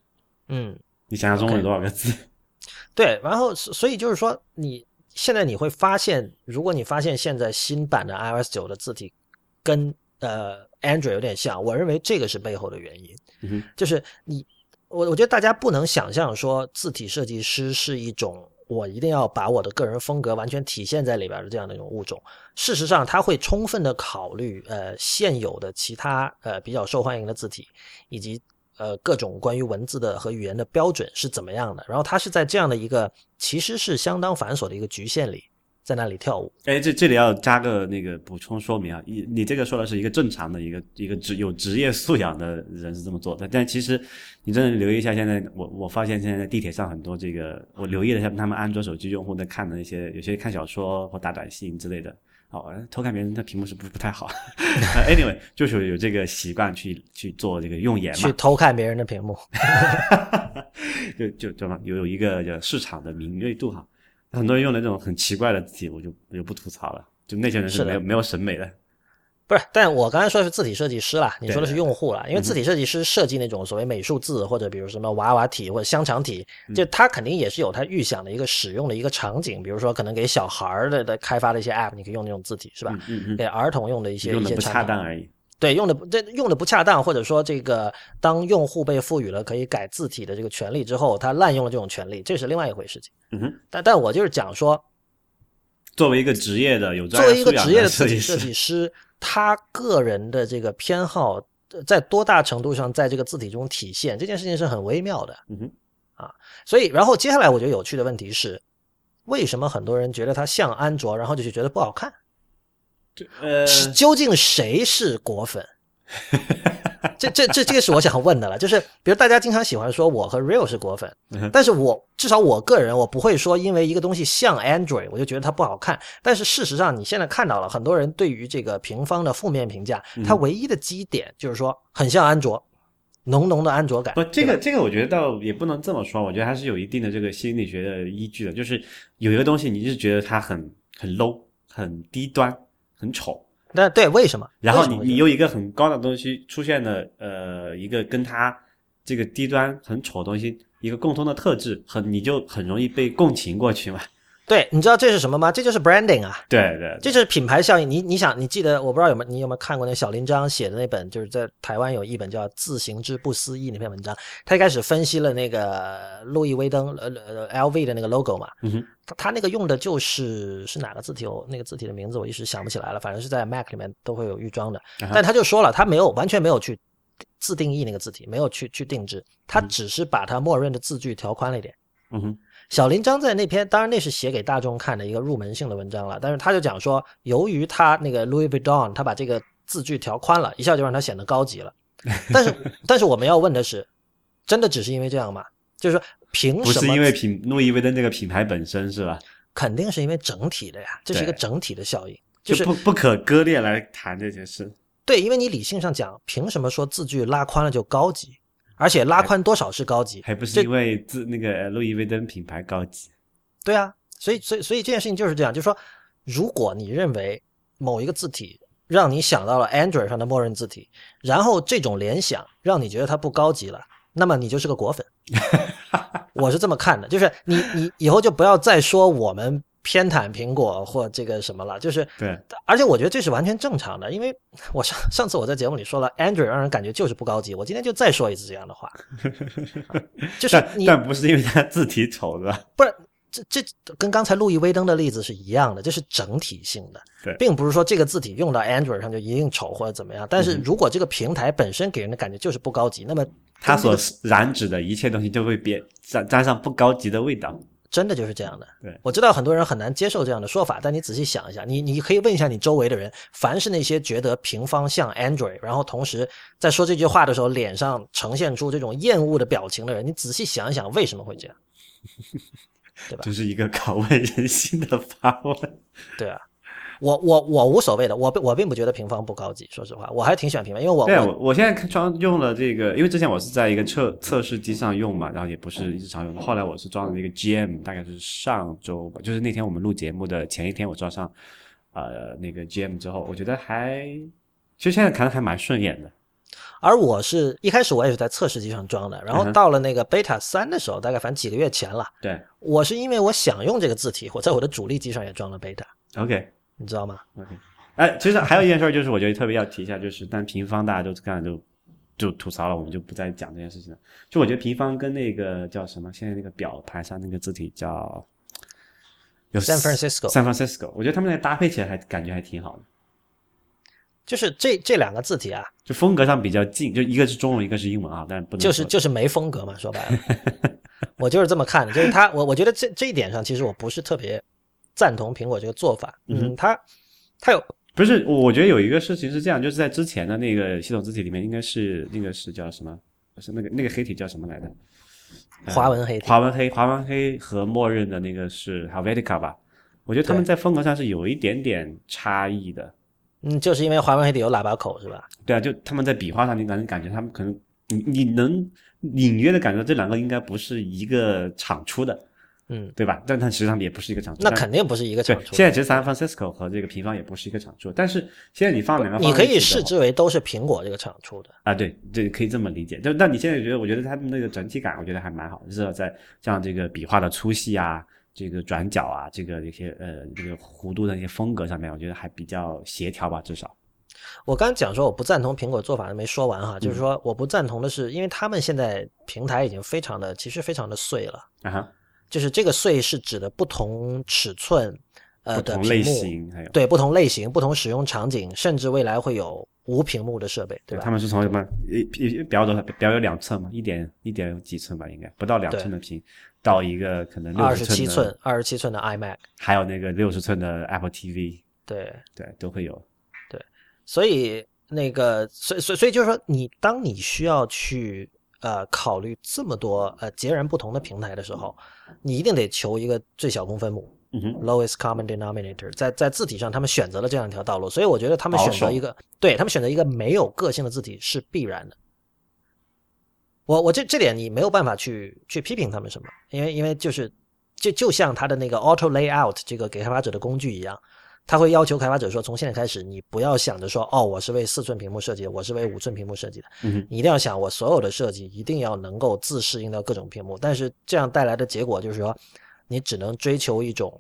嗯，你想想中文有多少个字？对，然后所以就是说，你现在你会发现，如果你发现现在新版的 iOS 九的字体。跟呃 Android 有点像，我认为这个是背后的原因，嗯就是你我我觉得大家不能想象说字体设计师是一种我一定要把我的个人风格完全体现在里边的这样的一种物种。事实上，他会充分的考虑呃现有的其他呃比较受欢迎的字体以及呃各种关于文字的和语言的标准是怎么样的，然后他是在这样的一个其实是相当繁琐的一个局限里。在那里跳舞？哎，这这里要加个那个补充说明啊，你你这个说的是一个正常的一个一个职有职业素养的人是这么做的，但其实你真的留意一下，现在我我发现现在地铁上很多这个，我留意了一下他们安卓手机用户在看的那些，有些看小说或打短信之类的，哦，偷看别人的屏幕是不不太好。Anyway，就是有这个习惯去去做这个用眼嘛，去偷看别人的屏幕，就就就嘛有有一个叫市场的敏锐度哈。很多人用的那种很奇怪的字体，我就我就不吐槽了。就那些人是没有没有审美的，不是。但我刚才说的是字体设计师啦，你说的是用户啦。因为字体设计师设计那种所谓美术字，或者比如什么娃娃体或者香肠体，就他肯定也是有他预想的一个使用的一个场景。比如说，可能给小孩的的开发的一些 App，你可以用那种字体，是吧？嗯嗯。给儿童用的一些一些不恰当而已。对，用的不这用的不恰当，或者说这个当用户被赋予了可以改字体的这个权利之后，他滥用了这种权利，这是另外一回事情。嗯哼，但但我就是讲说，作为一个职业的有作为一个职业的字体设计师，他个人的这个偏好在多大程度上在这个字体中体现，这件事情是很微妙的。嗯哼，啊，所以然后接下来我觉得有趣的问题是，为什么很多人觉得它像安卓，然后就觉得不好看？这呃，究竟谁是果粉？这这这这个是我想问的了，就是比如大家经常喜欢说我和 Real 是果粉，但是我至少我个人我不会说因为一个东西像 Android 我就觉得它不好看。但是事实上你现在看到了很多人对于这个平方的负面评价，它唯一的基点就是说很像安卓，浓浓的安卓感。不，这个这个我觉得倒也不能这么说，我觉得还是有一定的这个心理学的依据的，就是有一个东西你是觉得它很很 low、很低端、很丑。那对，为什么？然后你你用一个很高的东西出现的，呃，一个跟它这个低端很丑的东西一个共通的特质，很你就很容易被共情过去嘛。对，你知道这是什么吗？这就是 branding 啊。对对，这是品牌效应。你你想，你记得我不知道有没有你有没有看过那小林章写的那本，就是在台湾有一本叫《自行之不思议》那篇文章。他一开始分析了那个路易威登呃呃 LV 的那个 logo 嘛。嗯哼。他他那个用的就是是哪个字体？我那个字体的名字我一时想不起来了。反正是在 Mac 里面都会有预装的。但他就说了，他没有完全没有去自定义那个字体，没有去去定制，他只是把它默认的字距调宽了一点。嗯哼。小林章在那篇，当然那是写给大众看的一个入门性的文章了。但是他就讲说，由于他那个 Louis Vuitton，他把这个字距调宽了，一下就让它显得高级了。但是，但是我们要问的是，真的只是因为这样吗？就是说，凭什么？不是因为品路易威登这个品牌本身是吧？肯定是因为整体的呀，这是一个整体的效应，就是不不可割裂来谈这件事。对，因为你理性上讲，凭什么说字距拉宽了就高级？而且拉宽多少是高级，还不是因为自那个路易威登品牌高级？对啊，所以所以所以这件事情就是这样，就是说，如果你认为某一个字体让你想到了 Android 上的默认字体，然后这种联想让你觉得它不高级了，那么你就是个果粉。我是这么看的，就是你你以后就不要再说我们。偏袒苹果或这个什么了，就是对，而且我觉得这是完全正常的，因为我上上次我在节目里说了，Android 让人感觉就是不高级，我今天就再说一次这样的话，就是但不是因为它字体丑的，不是这这跟刚才路易威登的例子是一样的，这是整体性的，对，并不是说这个字体用到 Android 上就一定丑或者怎么样，但是如果这个平台本身给人的感觉就是不高级，那么它所染指的一切东西就会变沾沾上不高级的味道。真的就是这样的。对，我知道很多人很难接受这样的说法，但你仔细想一下，你你可以问一下你周围的人，凡是那些觉得平方像 Android，然后同时在说这句话的时候脸上呈现出这种厌恶的表情的人，你仔细想一想为什么会这样，对吧？这是一个拷问人心的发问。对啊。我我我无所谓的，我我并不觉得平方不高级，说实话，我还挺喜欢平方，因为我对我我现在装用了这个，因为之前我是在一个测测试机上用嘛，然后也不是日常用，后来我是装了一个 GM，大概是上周吧，就是那天我们录节目的前一天，我装上呃那个 GM 之后，我觉得还其实现在看的还蛮顺眼的。而我是一开始我也是在测试机上装的，然后到了那个 Beta 三的时候，大概反正几个月前了。对，我是因为我想用这个字体，我在我的主力机上也装了 Beta。OK。你知道吗？OK，哎，其实还有一件事，就是我觉得特别要提一下，就是但平方大家都刚才就就吐槽了，我们就不再讲这件事情了。就我觉得平方跟那个叫什么，现在那个表盘上那个字体叫有 San Francisco，San Francisco，我觉得他们那搭配起来还感觉还挺好的。就是这这两个字体啊，就风格上比较近，就一个是中文，一个是英文啊，但是不能就是就是没风格嘛，说白了，我就是这么看的，就是他，我我觉得这这一点上，其实我不是特别。赞同苹果这个做法，嗯，它它有不是？我觉得有一个事情是这样，就是在之前的那个系统字体里面，应该是那个是叫什么？是那个那个黑体叫什么来着？华文黑体。华文黑，华文黑和默认的那个是 Helvetica 吧？我觉得他们在风格上是有一点点差异的。嗯，就是因为华文黑体有喇叭口是吧？对啊，就他们在笔画上，你能感觉他们可能你你能隐约的感觉这两个应该不是一个厂出的。嗯，对吧？但它实际上也不是一个长处，那肯定不是一个长处。现在其实 San Francisco 和这个平方也不是一个长处，但是现在你放两个，你可以视之为都是苹果这个长处的啊。对，对，可以这么理解。就那你现在觉得，我觉得它的那个整体感，我觉得还蛮好，至少在像这个笔画的粗细啊，这个转角啊，这个一些呃这个弧度的一些风格上面，我觉得还比较协调吧，至少。我刚讲说我不赞同苹果做法，没说完哈，就是说我不赞同的是，因为他们现在平台已经非常的，其实非常的碎了啊。就是这个碎是指的不同尺寸，呃的类型，还有对不同类型、不同使用场景，甚至未来会有无屏幕的设备，对吧？他们是从什么一表多少表有两寸嘛，一点一点几寸吧，应该不到两寸的屏，到一个可能二十七寸、二十七寸的 iMac，还有那个六十寸的 Apple TV，对对都会有。对，所以那个，所以所以所以就是说，你当你需要去呃考虑这么多呃截然不同的平台的时候，你一定得求一个最小公分母。嗯哼，lowest common denominator，在在字体上，他们选择了这样一条道路，所以我觉得他们选择一个，对他们选择一个没有个性的字体是必然的。我我这这点你没有办法去去批评他们什么，因为因为就是就就像他的那个 auto layout 这个给开发者的工具一样，他会要求开发者说，从现在开始，你不要想着说，哦，我是为四寸屏幕设计的，我是为五寸屏幕设计的，嗯哼，你一定要想，我所有的设计一定要能够自适应到各种屏幕，但是这样带来的结果就是说，你只能追求一种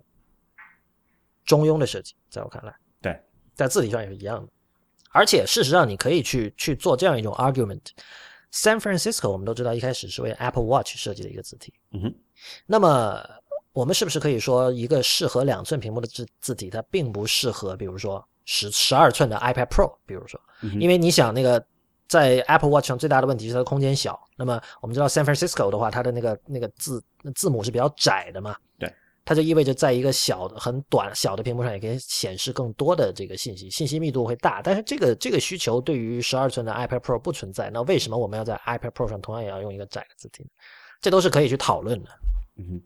中庸的设计，在我看来，对，在字体上也是一样的。而且事实上，你可以去去做这样一种 argument。San Francisco 我们都知道，一开始是为 Apple Watch 设计的一个字体。嗯哼，那么我们是不是可以说，一个适合两寸屏幕的字字体，它并不适合，比如说十十二寸的 iPad Pro，比如说，因为你想那个在 Apple Watch 上最大的问题是它的空间小。那么我们知道 San Francisco 的话，它的那个那个字字母是比较窄的嘛，对，它就意味着在一个小的很短小的屏幕上也可以显示更多的这个信息，信息密度会大。但是这个这个需求对于十二寸的 iPad Pro 不存在，那为什么我们要在 iPad Pro 上同样也要用一个窄的字体呢？这都是可以去讨论的。嗯哼，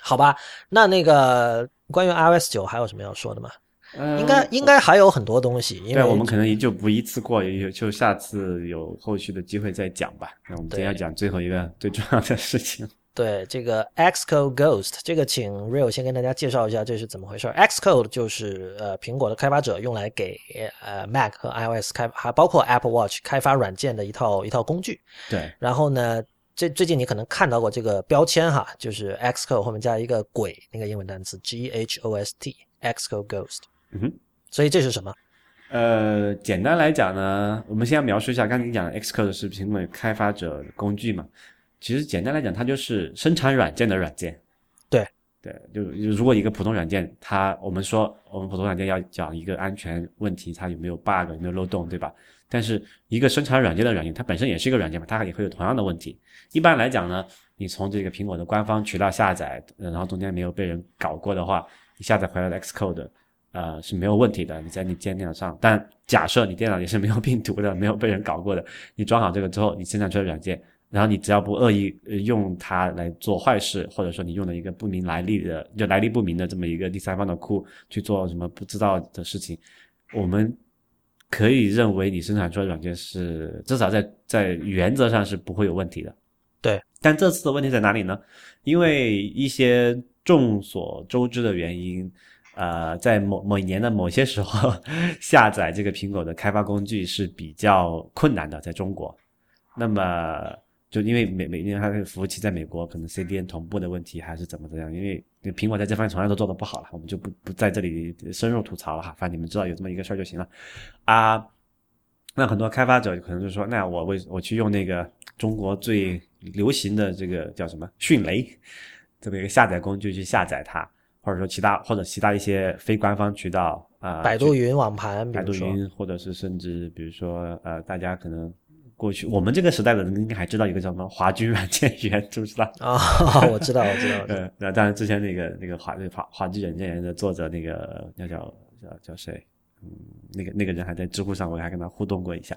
好吧，那那个关于 iOS 九还有什么要说的吗？呃应该应该还有很多东西，因为对，我们可能也就不一次过，也就下次有后续的机会再讲吧。那我们今天要讲最后一个最重要的事情。对这个 Xcode Ghost，这个请 Real 先跟大家介绍一下这是怎么回事。Xcode 就是呃苹果的开发者用来给呃 Mac 和 iOS 开，还包括 Apple Watch 开发软件的一套一套工具。对，然后呢，这最近你可能看到过这个标签哈，就是 Xcode 后面加一个鬼那个英文单词 G H O S T，Xcode Ghost。嗯哼。所以这是什么？呃，简单来讲呢，我们先要描述一下，刚才你讲的 Xcode 是苹果开发者工具嘛？其实简单来讲，它就是生产软件的软件。对对，就就如果一个普通软件，它我们说我们普通软件要讲一个安全问题，它有没有 bug，有没有漏洞，对吧？但是一个生产软件的软件，它本身也是一个软件嘛，它也会有同样的问题。一般来讲呢，你从这个苹果的官方渠道下载，然后中间没有被人搞过的话，你下载回来的 Xcode。呃，是没有问题的。你在你电脑上，但假设你电脑也是没有病毒的，没有被人搞过的，你装好这个之后，你生产出来软件，然后你只要不恶意用它来做坏事，或者说你用了一个不明来历的，就来历不明的这么一个第三方的库去做什么不知道的事情，我们可以认为你生产出来的软件是至少在在原则上是不会有问题的。对，但这次的问题在哪里呢？因为一些众所周知的原因。呃，在某某一年的某些时候，下载这个苹果的开发工具是比较困难的，在中国。那么，就因为每每年它的服务器在美国，可能 CDN 同步的问题还是怎么怎样，因为苹果在这方面从来都做的不好了，我们就不不在这里深入吐槽了哈，反正你们知道有这么一个事儿就行了。啊，那很多开发者可能就说，那我为我去用那个中国最流行的这个叫什么迅雷这么一个下载工具去下载它。或者说其他或者其他一些非官方渠道啊，呃、百度云网盘，百度云，或者是甚至比如说呃，大家可能过去我们这个时代的人应该还知道一个叫什么华军软件园，知不知道？啊、哦，我知道，我知道。嗯，那当然之前那个那个华那华华军软件园的作者那个那叫叫叫谁？嗯，那个那个人还在知乎上，我还跟他互动过一下。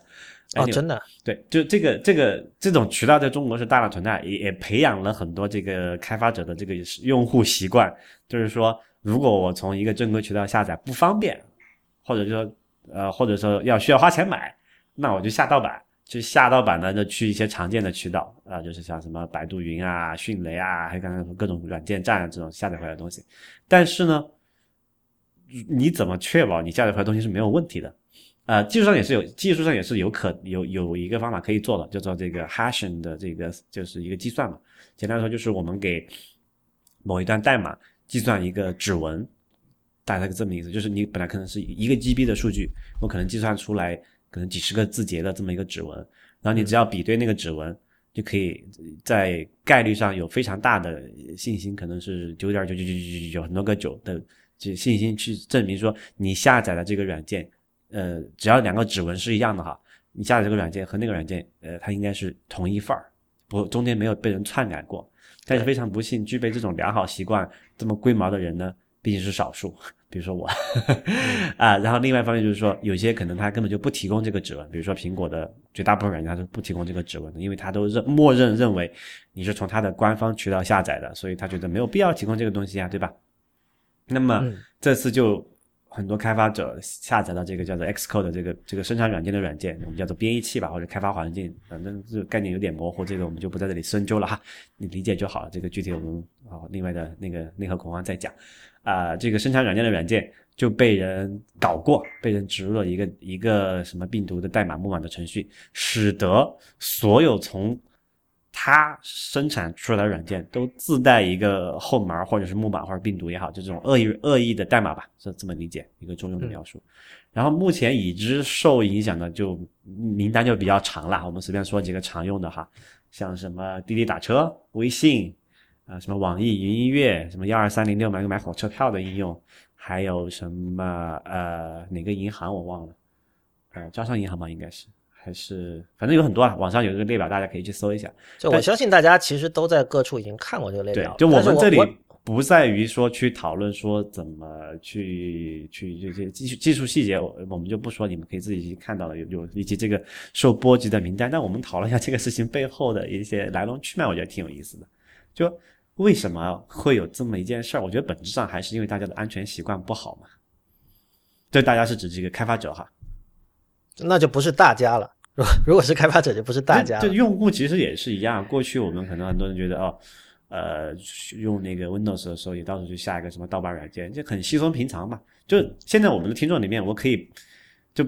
哦，真的？对，就这个这个这种渠道在中国是大量存在，也也培养了很多这个开发者的这个用户习惯。就是说，如果我从一个正规渠道下载不方便，或者说呃，或者说要需要花钱买，那我就下盗版。就下盗版的，就去一些常见的渠道啊、就是像什么百度云啊、迅雷啊，还有刚刚各种软件站啊这种下载回来的东西。但是呢，你怎么确保你下载回来的东西是没有问题的？呃，技术上也是有，技术上也是有可有有一个方法可以做的，叫做这个 hashing 的这个就是一个计算嘛。简单来说，就是我们给某一段代码计算一个指纹，大概这么意思，就是你本来可能是一个 GB 的数据，我可能计算出来可能几十个字节的这么一个指纹，然后你只要比对那个指纹，就可以在概率上有非常大的信心，可能是九点九九九九九九很多个九的这信心去证明说你下载的这个软件。呃，只要两个指纹是一样的哈，你下载这个软件和那个软件，呃，它应该是同一份儿，不中间没有被人篡改过。但是非常不幸，具备这种良好习惯这么龟毛的人呢，毕竟是少数，比如说我 啊。然后另外一方面就是说，有些可能他根本就不提供这个指纹，比如说苹果的绝大部分软件它是不提供这个指纹的，因为它都认默认认为你是从它的官方渠道下载的，所以他觉得没有必要提供这个东西啊，对吧？那么嗯这次就很多开发者下载到这个叫做 Xcode 的这个这个生产软件的软件，我们叫做编译器吧，或者开发环境，反正这个概念有点模糊，这个我们就不在这里深究了哈，你理解就好了。这个具体我们啊另外的那个内核恐慌再讲。啊、这个生产软件的软件就被人搞过，被人植入了一个一个什么病毒的代码木马的程序，使得所有从它生产出来的软件都自带一个后门儿或者是木马或者病毒也好，就这种恶意恶意的代码吧，这这么理解一个中庸的描述。然后目前已知受影响的就名单就比较长了，我们随便说几个常用的哈，像什么滴滴打车、微信啊、什么网易云音乐、什么幺二三零六买个买火车票的应用，还有什么呃哪个银行我忘了，呃招商银行吧应该是。还是反正有很多啊，网上有一个列表，大家可以去搜一下。就我相信大家其实都在各处已经看过这个列表就我们这里不在于说去讨论说怎么去去这些技术技术细节，我我们就不说，你们可以自己去看到了有有以及这个受波及的名单。但我们讨论一下这个事情背后的一些来龙去脉，我觉得挺有意思的。就为什么会有这么一件事儿？我觉得本质上还是因为大家的安全习惯不好嘛。这大家是指这个开发者哈，那就不是大家了。如果 如果是开发者，就不是大家了。这用户其实也是一样。过去我们可能很多人觉得哦，呃，用那个 Windows 的时候也到处去下一个什么盗版软件，就很稀松平常嘛。就现在我们的听众里面，我可以就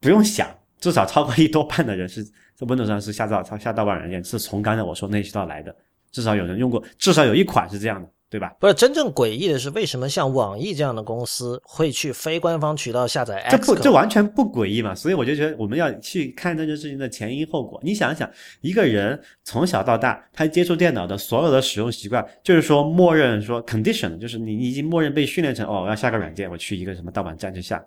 不用想，至少超过一多半的人是在 Windows 上是下盗下盗版软件，是从刚才我说那些渠道来的。至少有人用过，至少有一款是这样的，对吧？不是真正诡异的是，为什么像网易这样的公司会去非官方渠道下载这不？这完全不诡异嘛，所以我就觉得我们要去看这件事情的前因后果。你想想，一个人从小到大，他接触电脑的所有的使用习惯，就是说默认说 condition，就是你你已经默认被训练成哦，我要下个软件，我去一个什么盗版站去下。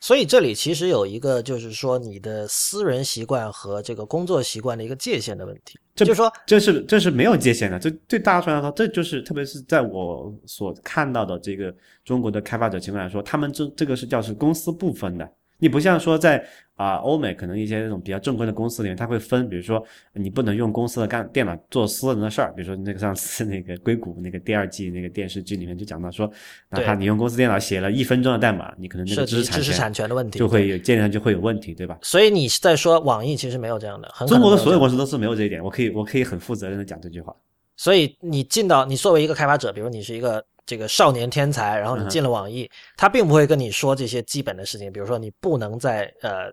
所以这里其实有一个，就是说你的私人习惯和这个工作习惯的一个界限的问题。这就是说，这是这是没有界限的，这对大家来说，这就是特别是在我所看到的这个中国的开发者情况来说，他们这这个是叫是公司不分的。你不像说在啊、欧美可能一些那种比较正规的公司里面，它会分，比如说你不能用公司的干电脑做私人的事儿，比如说那个上次那个硅谷那个第二季那个电视剧里面就讲到说，哪怕你用公司电脑写了一分钟的代码，你可能那个知识识产权产权的问题就会有建立上就会有问题，对吧？所以你是在说网易其实没有这样的，很可中国的所有公司都是没有这一点，我可以我可以很负责任的讲这句话。所以你进到你作为一个开发者，比如你是一个这个少年天才，然后你进了网易，他并不会跟你说这些基本的事情，比如说你不能在呃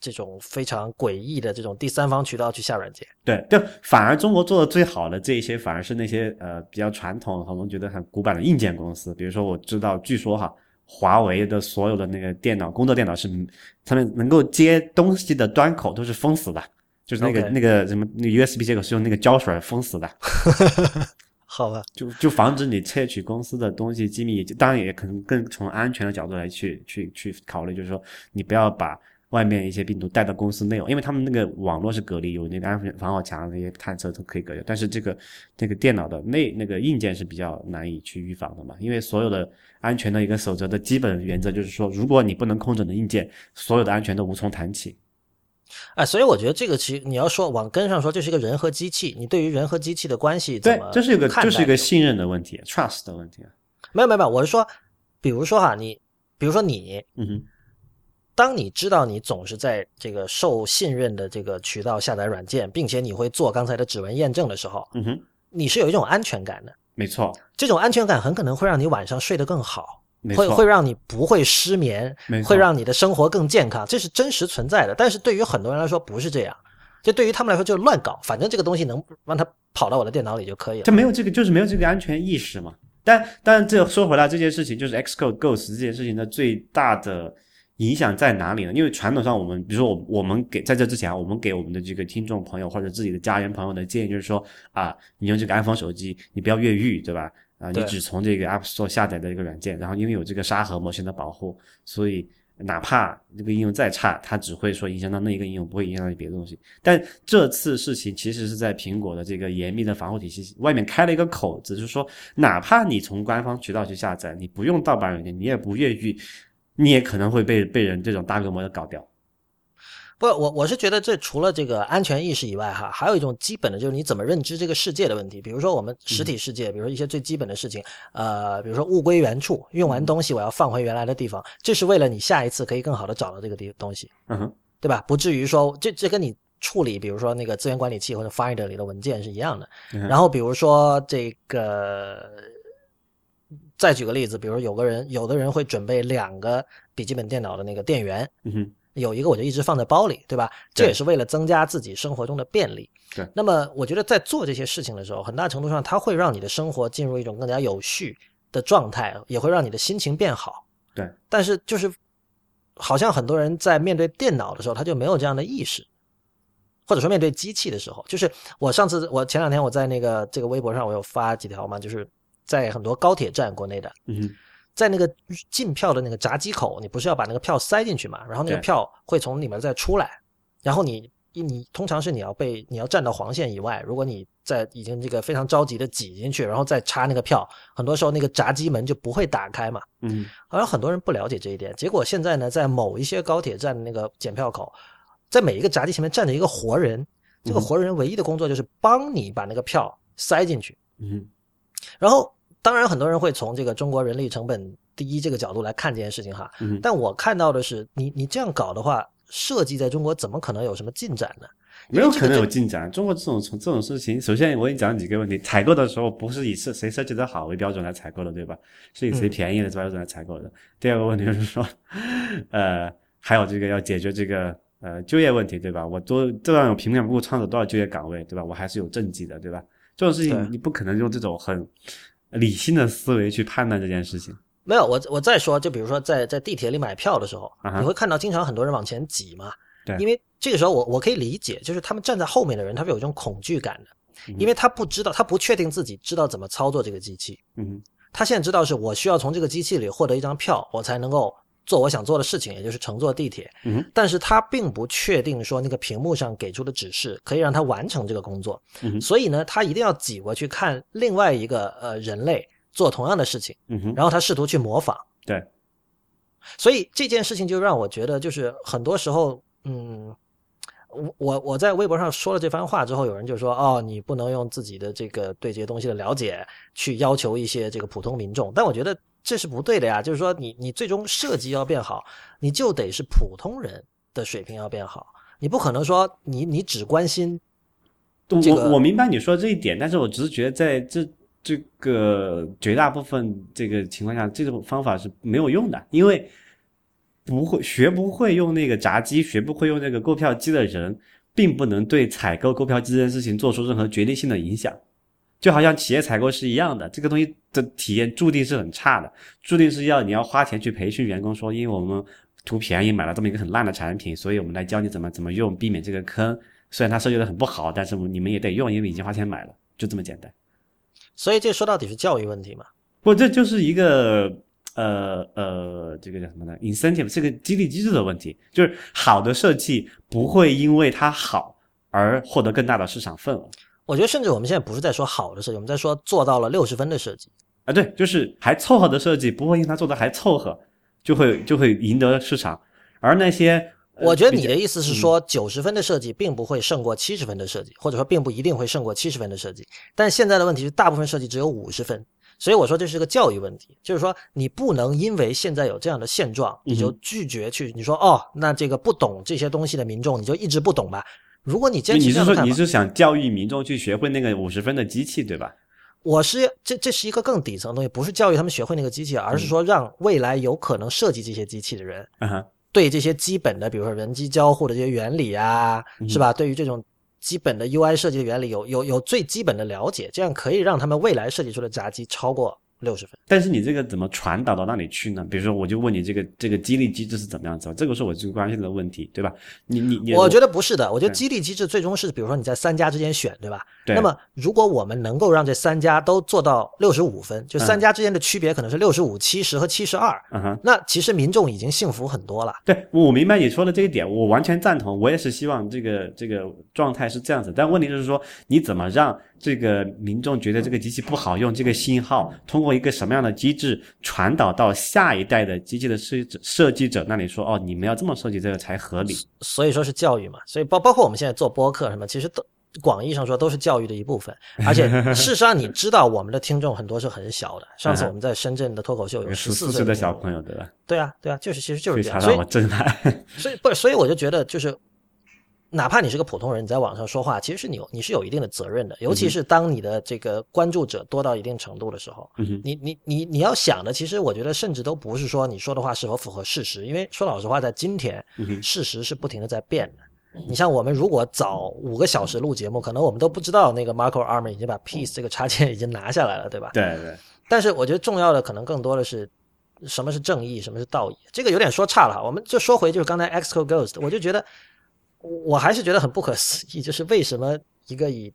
这种非常诡异的这种第三方渠道去下软件。对，就反而中国做的最好的这一些，反而是那些呃比较传统，我们觉得很古板的硬件公司。比如说，我知道，据说哈，华为的所有的那个电脑，工作电脑是他们能够接东西的端口都是封死的，就是那个那个什么那个 USB 接口是用那个胶水封死的，好吧，就就防止你窃取公司的东西机密。当然，也可能更从安全的角度来去去去考虑，就是说你不要把。外面一些病毒带到公司内容，因为他们那个网络是隔离，有那个安全防火墙，那些探测都可以隔离。但是这个这个电脑的内那个硬件是比较难以去预防的嘛，因为所有的安全的一个守则的基本原则就是说，如果你不能控制你的硬件，所有的安全都无从谈起。哎，所以我觉得这个其实你要说往根上说，这是一个人和机器，你对于人和机器的关系怎么，对这是一个看这是一个信任的问题，trust 的问题啊。没有没有没有，我是说，比如说哈，你比如说你，嗯哼，当你知道你总是在这个受信任的这个渠道下载软件，并且你会做刚才的指纹验证的时候，嗯哼，你是有一种安全感的。没错，这种安全感很可能会让你晚上睡得更好，会会让你不会失眠会让你的生活更健康，这是真实存在的。但是对于很多人来说不是这样，就对于他们来说就是乱搞，反正这个东西能让它跑到我的电脑里就可以了这。没有这个，就是没有这个安全意识嘛。但但这说回来，这件事情就是 Xcode Ghost 这件事情的最大的影响在哪里呢？因为传统上我们，比如说我我们给在这之前啊，我们给我们的这个听众朋友或者自己的家人朋友的建议就是说啊，你用这个 iPhone 手机，你不要越狱，对吧？啊，你只从这个 App Store 下载的一个软件，然后因为有这个沙盒模型的保护，所以哪怕这个应用再差，它只会说影响到那一个应用，不会影响到别的东西。但这次事情其实是在苹果的这个严密的防护体系外面开了一个口子，就是说，哪怕你从官方渠道去下载，你不用盗版软件，你也不越狱，你也可能会被被人这种大规模的搞掉。不，我我是觉得这除了这个安全意识以外，哈，还有一种基本的就是你怎么认知这个世界的问题。比如说我们实体世界，比如说一些最基本的事情，呃，比如说物归原处，用完东西我要放回原来的地方，这是为了你下一次可以更好的找到这个地东西，嗯哼，对吧？不至于说这这跟你处理，比如说那个资源管理器或者 Finder 里的文件是一样的。然后比如说这个，再举个例子，比如有个人，有的人会准备两个笔记本电脑的那个电源，嗯哼。有一个我就一直放在包里，对吧？这也是为了增加自己生活中的便利。对。那么我觉得在做这些事情的时候，很大程度上它会让你的生活进入一种更加有序的状态，也会让你的心情变好。对。但是就是好像很多人在面对电脑的时候，他就没有这样的意识，或者说面对机器的时候，就是我上次我前两天我在那个这个微博上我有发几条嘛，就是在很多高铁站国内的。嗯。在那个进票的那个闸机口，你不是要把那个票塞进去嘛？然后那个票会从里面再出来，然后你你通常是你要被你要站到黄线以外，如果你在已经这个非常着急的挤进去，然后再插那个票，很多时候那个闸机门就不会打开嘛。嗯，好像很多人不了解这一点，结果现在呢，在某一些高铁站的那个检票口，在每一个闸机前面站着一个活人，这个活人唯一的工作就是帮你把那个票塞进去。嗯，然后。当然，很多人会从这个中国人力成本第一这个角度来看这件事情哈。嗯。但我看到的是，你你这样搞的话，设计在中国怎么可能有什么进展呢？没有可能有进展。中国这种从这种事情，首先我给你讲几个问题：采购的时候不是以设谁设计的好为标准来采购的，对吧？是以谁便宜的标准来采购的。第二个问题就是说，呃，还有这个要解决这个呃就业问题，对吧？我多这样有平面部创造多少就业岗位，对吧？我还是有政绩的，对吧？这种事情你不可能用这种很。理性的思维去判断这件事情，没有我我再说，就比如说在在地铁里买票的时候，你会看到经常很多人往前挤嘛，对，因为这个时候我我可以理解，就是他们站在后面的人，他是有一种恐惧感的，因为他不知道，他不确定自己知道怎么操作这个机器，嗯，他现在知道是我需要从这个机器里获得一张票，我才能够。做我想做的事情，也就是乘坐地铁。嗯，但是他并不确定说那个屏幕上给出的指示可以让他完成这个工作。嗯，所以呢，他一定要挤过去看另外一个呃人类做同样的事情。嗯，然后他试图去模仿。对，所以这件事情就让我觉得，就是很多时候，嗯，我我我在微博上说了这番话之后，有人就说，哦，你不能用自己的这个对这些东西的了解去要求一些这个普通民众。但我觉得。这是不对的呀，就是说你你最终设计要变好，你就得是普通人的水平要变好，你不可能说你你只关心这个。我我明白你说这一点，但是我只是觉得在这这个绝大部分这个情况下，这种方法是没有用的，因为不会学不会用那个闸机，学不会用那个购票机的人，并不能对采购购票机这件事情做出任何决定性的影响。就好像企业采购是一样的，这个东西的体验注定是很差的，注定是要你要花钱去培训员工，说因为我们图便宜买了这么一个很烂的产品，所以我们来教你怎么怎么用，避免这个坑。虽然它设计的很不好，但是你们也得用，因为已经花钱买了，就这么简单。所以这说到底是教育问题嘛？不，这就是一个呃呃，这个叫什么呢？incentive 是个激励机制的问题，就是好的设计不会因为它好而获得更大的市场份额。我觉得，甚至我们现在不是在说好的设计，我们在说做到了六十分的设计啊，对，就是还凑合的设计，不会因为它做的还凑合，就会就会赢得市场。而那些，我觉得你的意思是说，九十分的设计并不会胜过七十分的设计，或者说并不一定会胜过七十分的设计。但现在的问题是，大部分设计只有五十分，所以我说这是个教育问题，就是说你不能因为现在有这样的现状，你就拒绝去，你说哦，那这个不懂这些东西的民众，你就一直不懂吧。如果你坚持你是说你是想教育民众去学会那个五十分的机器，对吧？我是这这是一个更底层的东西，不是教育他们学会那个机器，而是说让未来有可能设计这些机器的人，对这些基本的，比如说人机交互的这些原理啊，是吧？对于这种基本的 UI 设计的原理有有有最基本的了解，这样可以让他们未来设计出的闸机超过六十分。但是你这个怎么传导到那里去呢？比如说，我就问你这个这个激励机制是怎么样子？这个是我最关心的问题，对吧？你你你，我觉得不是的，我觉得激励机制最终是，比如说你在三家之间选，对吧？对。那么如果我们能够让这三家都做到六十五分，就三家之间的区别可能是六十五、七十和七十二，嗯哼，那其实民众已经幸福很多了。对，我明白你说的这一点，我完全赞同。我也是希望这个这个状态是这样子，但问题就是说，你怎么让这个民众觉得这个机器不好用？这个信号通过一个什么样的机制传导到下一代的机器的设计者设计者那里？说哦，你们要这么设计这个才合理。所以说是教育嘛，所以包包括我们现在做播客什么，其实都广义上说都是教育的一部分。而且事实上，你知道我们的听众很多是很小的。上次我们在深圳的脱口秀有十四岁的小朋友，对吧？对啊，对啊，就是其实就是这样。所以我震撼。所以不，所以我就觉得就是。哪怕你是个普通人，你在网上说话，其实是你你是有一定的责任的。尤其是当你的这个关注者多到一定程度的时候，你你你你要想的，其实我觉得甚至都不是说你说的话是否符合事实，因为说老实话，在今天，事实是不停的在变的。你像我们如果早五个小时录节目，可能我们都不知道那个 Marco Arm 已经把 Peace 这个插件已经拿下来了，对吧？对对。但是我觉得重要的可能更多的是什么是正义，什么是道义。这个有点说差了哈。我们就说回就是刚才 Xcode Ghost，我就觉得。我还是觉得很不可思议，就是为什么一个以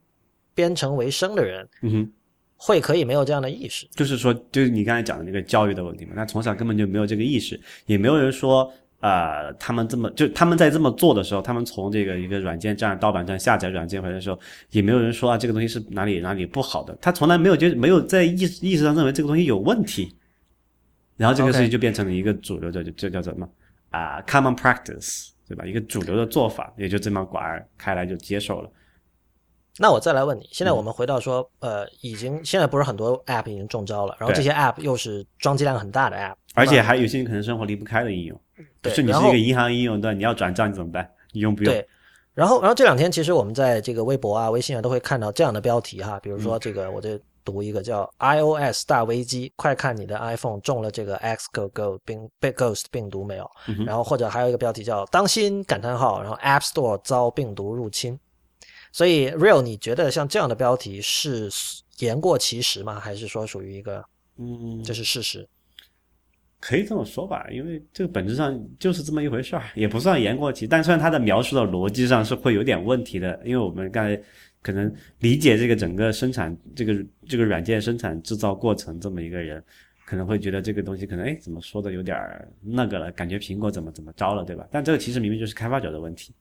编程为生的人，嗯哼，会可以没有这样的意识？就是说，就是你刚才讲的那个教育的问题嘛，他从小根本就没有这个意识，也没有人说，呃，他们这么就他们在这么做的时候，他们从这个一个软件站、盗版站下载软件回来的时候，也没有人说啊，这个东西是哪里哪里不好的，他从来没有就没有在意识意识上认为这个东西有问题，然后这个事情就变成了一个主流的，就就叫什么啊，common practice。对吧？一个主流的做法，也就这么广而开来就接受了。那我再来问你，现在我们回到说，呃，已经现在不是很多 App 已经中招了，然后这些 App 又是装机量很大的 App，而且还有些人可能生活离不开的应用。对，是你是一个银行应用，对，你要转账你怎么办？你用不用？对。然后，然后这两天其实我们在这个微博啊、微信啊都会看到这样的标题哈，比如说这个我这。读一个叫 iOS 大危机，快看你的 iPhone 中了这个 Xcode 病被 Ghost 病毒没有？然后或者还有一个标题叫当心感叹号，然后 App Store 遭病毒入侵。所以 Real，你觉得像这样的标题是言过其实吗？还是说属于一个嗯，这是事实？可以这么说吧，因为这个本质上就是这么一回事儿，也不算言过其，但虽然它的描述的逻辑上是会有点问题的，因为我们刚才。可能理解这个整个生产这个这个软件生产制造过程这么一个人，可能会觉得这个东西可能哎怎么说的有点那个了，感觉苹果怎么怎么着了，对吧？但这个其实明明就是开发者的问题。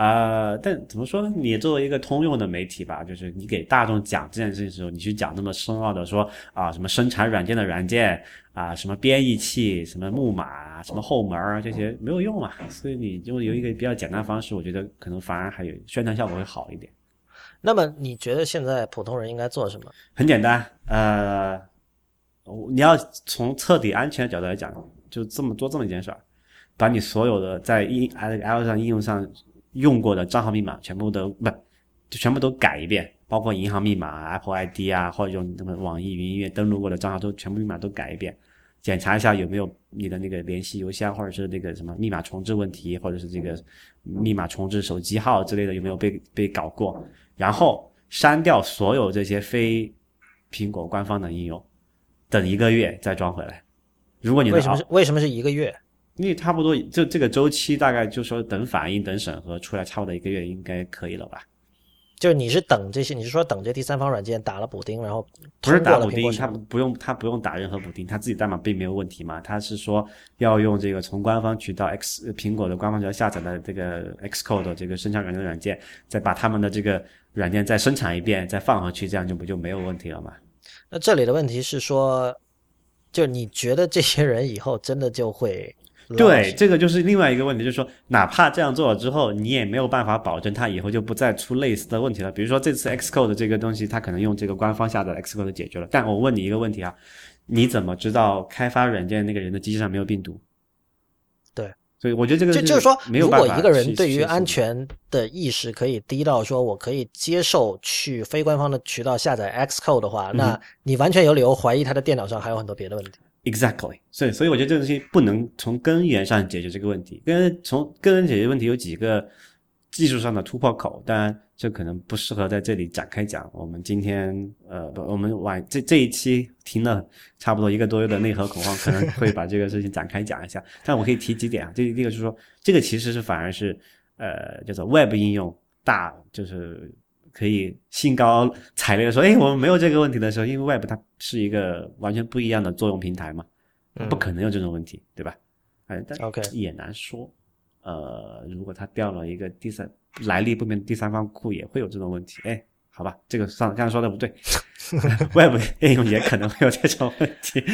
对啊，但怎么说呢？你作为一个通用的媒体吧，就是你给大众讲这件事情的时候，你去讲那么深奥的说啊什么生产软件的软件。啊，什么编译器，什么木马，什么后门啊，这些没有用嘛。所以你就有一个比较简单方式，我觉得可能反而还有宣传效果会好一点。那么你觉得现在普通人应该做什么？很简单，呃，你要从彻底安全的角度来讲，就这么做这么一件事儿，把你所有的在应 L 上应用上用过的账号密码全部都不，就全部都改一遍。包括银行密码、Apple ID 啊，或者用什么网易云音乐登录过的账号都全部密码都改一遍，检查一下有没有你的那个联系邮箱或者是那个什么密码重置问题，或者是这个密码重置手机号之类的有没有被被搞过，然后删掉所有这些非苹果官方的应用，等一个月再装回来。如果你为什么是为什么是一个月？因为差不多就这个周期大概就说等反应等审核出来，差不多一个月应该可以了吧。就是你是等这些，你是说等这第三方软件打了补丁，然后不是打补丁，他不用他不用打任何补丁，他自己代码并没有问题嘛？他是说要用这个从官方渠道 X 苹果的官方渠道下载的这个 Xcode 这个生产软件的软件，再把他们的这个软件再生产一遍，再放回去，这样就不就没有问题了吗？那这里的问题是说，就你觉得这些人以后真的就会？对，这个就是另外一个问题，就是说，哪怕这样做了之后，你也没有办法保证它以后就不再出类似的问题了。比如说这次 Xcode 这个东西，它可能用这个官方下载 Xcode 解决了。但我问你一个问题啊，你怎么知道开发软件那个人的机器上没有病毒？对，所以我觉得这个就就是说，如果一个人对于安全的意识可以低到说我可以接受去非官方的渠道下载 Xcode 的话，那你完全有理由怀疑他的电脑上还有很多别的问题。Exactly，所以所以我觉得这个东西不能从根源上解决这个问题。跟从根源解决问题有几个技术上的突破口，当然这可能不适合在这里展开讲。我们今天呃，不，我们晚这这一期停了差不多一个多月的内核恐慌，可能会把这个事情展开讲一下。但我可以提几点啊，这第一个就是说，这个其实是反而是呃叫做 Web 应用大，就是可以兴高采烈的说，哎，我们没有这个问题的时候，因为 Web 它是一个完全不一样的作用平台嘛，不可能有这种问题，对吧？哎，但 OK 也难说。呃，如果它调了一个第三来历不明第三方库，也会有这种问题。哎，好吧，这个上刚才说的不对，Web 应用也可能会有这种问题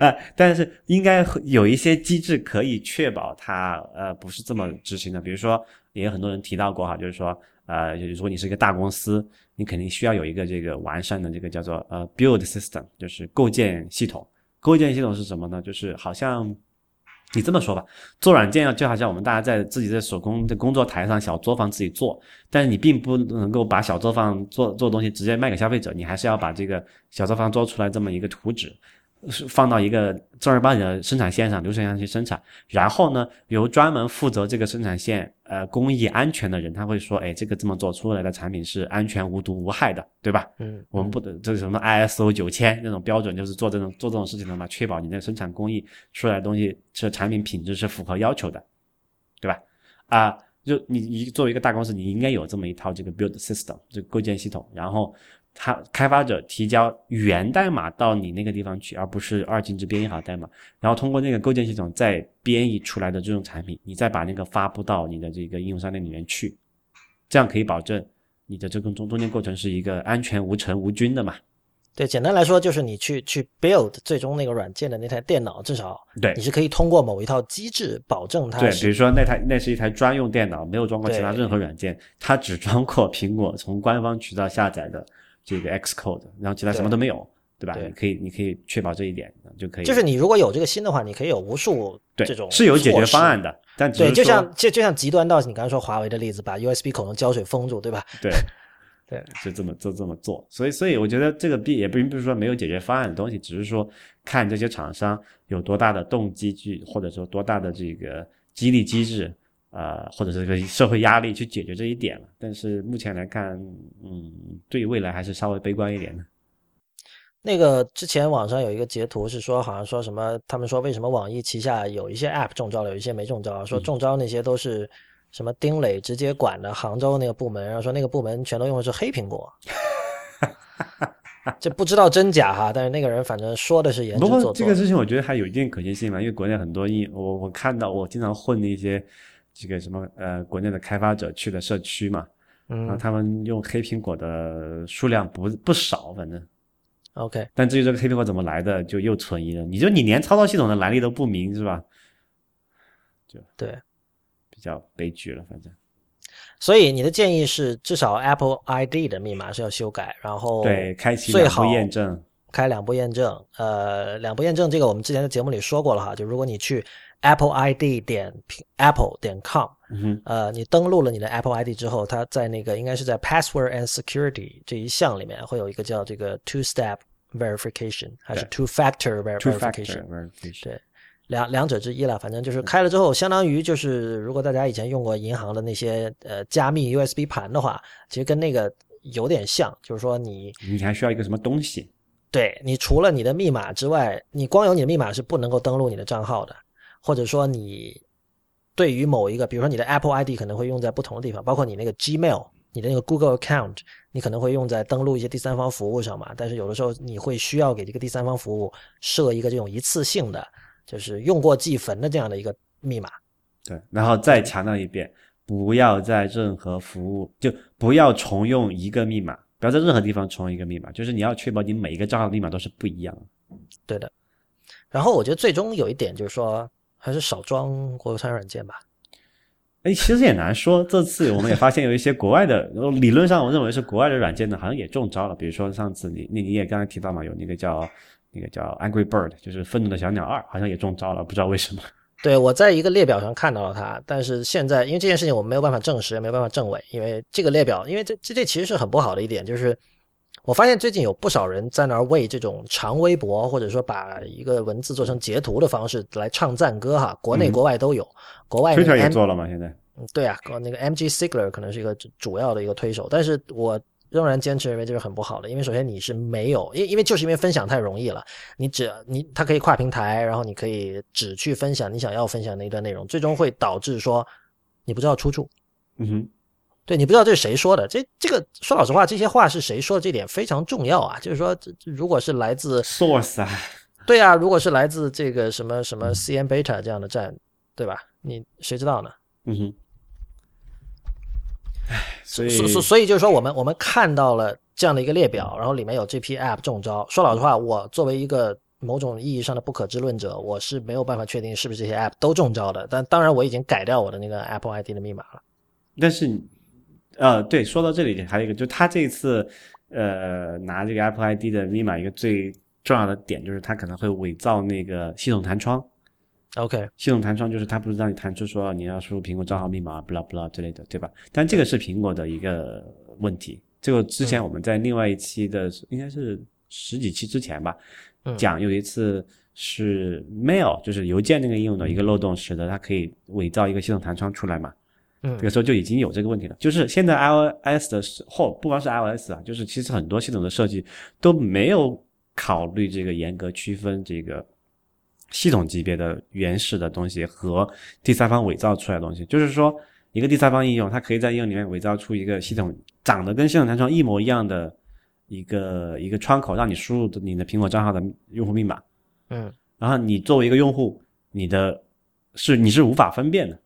啊。但是应该有一些机制可以确保它呃不是这么执行的。比如说，也有很多人提到过哈，就是说呃，如果你是一个大公司，你肯定需要有一个这个完善的这个叫做呃 build system，就是构建系统。构建系统是什么呢？就是好像。你这么说吧，做软件就好像我们大家在自己的手工的工作台上小作坊自己做，但是你并不能够把小作坊做做东西直接卖给消费者，你还是要把这个小作坊做出来这么一个图纸。是放到一个正儿八经的生产线上流水线上去生产，然后呢，由专门负责这个生产线呃工艺安全的人，他会说，哎，这个这么做出来的产品是安全无毒无害的，对吧？嗯，我们不得这是什么 ISO 九千那种标准，就是做这种做这种事情的嘛，确保你的生产工艺出来的东西是产品品质是符合要求的，对吧？啊，就你你作为一个大公司，你应该有这么一套这个 build system 这个构建系统，然后。他开发者提交源代码到你那个地方去，而不是二进制编译好代码，然后通过那个构建系统再编译出来的这种产品，你再把那个发布到你的这个应用商店里面去，这样可以保证你的这个中中间过程是一个安全无尘无菌的嘛？对，简单来说就是你去去 build 最终那个软件的那台电脑，至少对你是可以通过某一套机制保证它。对，比如说那台那是一台专用电脑，没有装过其他任何软件，它只装过苹果从官方渠道下载的。这个 Xcode，然后其他什么都没有，对吧？你可以，你可以确保这一点就可以。就是你如果有这个心的话，你可以有无数这种是有解决方案的，但对，就像就就像极端到你刚才说华为的例子，把 USB 口用胶水封住，对吧？对，对，就这么就这么做。所以，所以我觉得这个并也并不是说没有解决方案的东西，只是说看这些厂商有多大的动机去，或者说多大的这个激励机制。呃，或者是这个社会压力去解决这一点了，但是目前来看，嗯，对未来还是稍微悲观一点的。那个之前网上有一个截图是说，好像说什么，他们说为什么网易旗下有一些 App 中招了，有一些没中招，说中招那些都是什么丁磊直接管的杭州那个部门，然后说那个部门全都用的是黑苹果。这不知道真假哈，但是那个人反正说的是严。不过这个事情我觉得还有一定可行性嘛，因为国内很多应我我看到我经常混的一些。这个什么呃，国内的开发者去的社区嘛，嗯然后他们用黑苹果的数量不不少，反正，OK。但至于这个黑苹果怎么来的，就又存疑了。你就你连操作系统的来历都不明，是吧？就对，比较悲剧了，反正。所以你的建议是，至少 Apple ID 的密码是要修改，然后对，开启两步验证，开两步验证。呃，两步验证这个我们之前的节目里说过了哈，就如果你去。Apple ID 点 Apple 点 com，呃，你登录了你的 Apple ID 之后，它在那个应该是在 Password and Security 这一项里面会有一个叫这个 Two Step Verification 还是 Two Factor Verification？对，两两者之一了。反正就是开了之后，相当于就是如果大家以前用过银行的那些呃加密 USB 盘的话，其实跟那个有点像，就是说你你还需要一个什么东西？对你除了你的密码之外，你光有你的密码是不能够登录你的账号的。或者说你对于某一个，比如说你的 Apple ID 可能会用在不同的地方，包括你那个 Gmail，你的那个 Google Account，你可能会用在登录一些第三方服务上嘛。但是有的时候你会需要给这个第三方服务设一个这种一次性的，就是用过即焚的这样的一个密码。对，然后再强调一遍，不要在任何服务就不要重用一个密码，不要在任何地方重用一个密码，就是你要确保你每一个账号密码都是不一样的。对的。然后我觉得最终有一点就是说。还是少装国产软件吧。哎，其实也难说。这次我们也发现有一些国外的，理论上我认为是国外的软件呢，好像也中招了。比如说上次你你你也刚才提到嘛，有那个叫那个叫 Angry Bird，就是愤怒的小鸟二，好像也中招了，不知道为什么。对我在一个列表上看到了它，但是现在因为这件事情我没有办法证实，也没有办法证伪，因为这个列表，因为这这这其实是很不好的一点，就是。我发现最近有不少人在那儿为这种长微博，或者说把一个文字做成截图的方式来唱赞歌哈，国内国外都有。国外 Twitter 也做了吗？现在嗯对啊，那个 MG Sigler 可能是一个主主要的一个推手，但是我仍然坚持认为这是很不好的，因为首先你是没有，因因为就是因为分享太容易了，你只你它可以跨平台，然后你可以只去分享你想要分享的一段内容，最终会导致说你不知道出处，嗯哼，对你不知道这是谁说的，这这个说老实话，这些话是谁说的，这点非常重要啊。就是说，这如果是来自 source 啊，对啊，如果是来自这个什么什么 CN Beta 这样的站，对吧？你谁知道呢？嗯哼，唉，所以所所所以就是说，我们我们看到了这样的一个列表，然后里面有这批 App 中招。说老实话，我作为一个某种意义上的不可知论者，我是没有办法确定是不是这些 App 都中招的。但当然，我已经改掉我的那个 Apple ID 的密码了。但是你，呃，对，说到这里还有一个，就他这次呃拿这个 Apple ID 的密码，一个最重要的点就是他可能会伪造那个系统弹窗。OK，系统弹窗就是它不是让你弹出说你要输入苹果账号密码，blah blah 之类的，对吧？但这个是苹果的一个问题。这个之前我们在另外一期的应该是十几期之前吧，嗯讲有一次是 Mail 就是邮件那个应用的一个漏洞，使得它可以伪造一个系统弹窗出来嘛。嗯这个时候就已经有这个问题了。就是现在 iOS 的时候，不光是 iOS 啊，就是其实很多系统的设计都没有考虑这个严格区分这个系统级别的原始的东西和第三方伪造出来的东西。就是说，一个第三方应用，它可以在应用里面伪造出一个系统长得跟系统弹窗一模一样的一个一个窗口，让你输入你的苹果账号的用户密码。嗯然后你作为一个用户，你的是你是无法分辨的。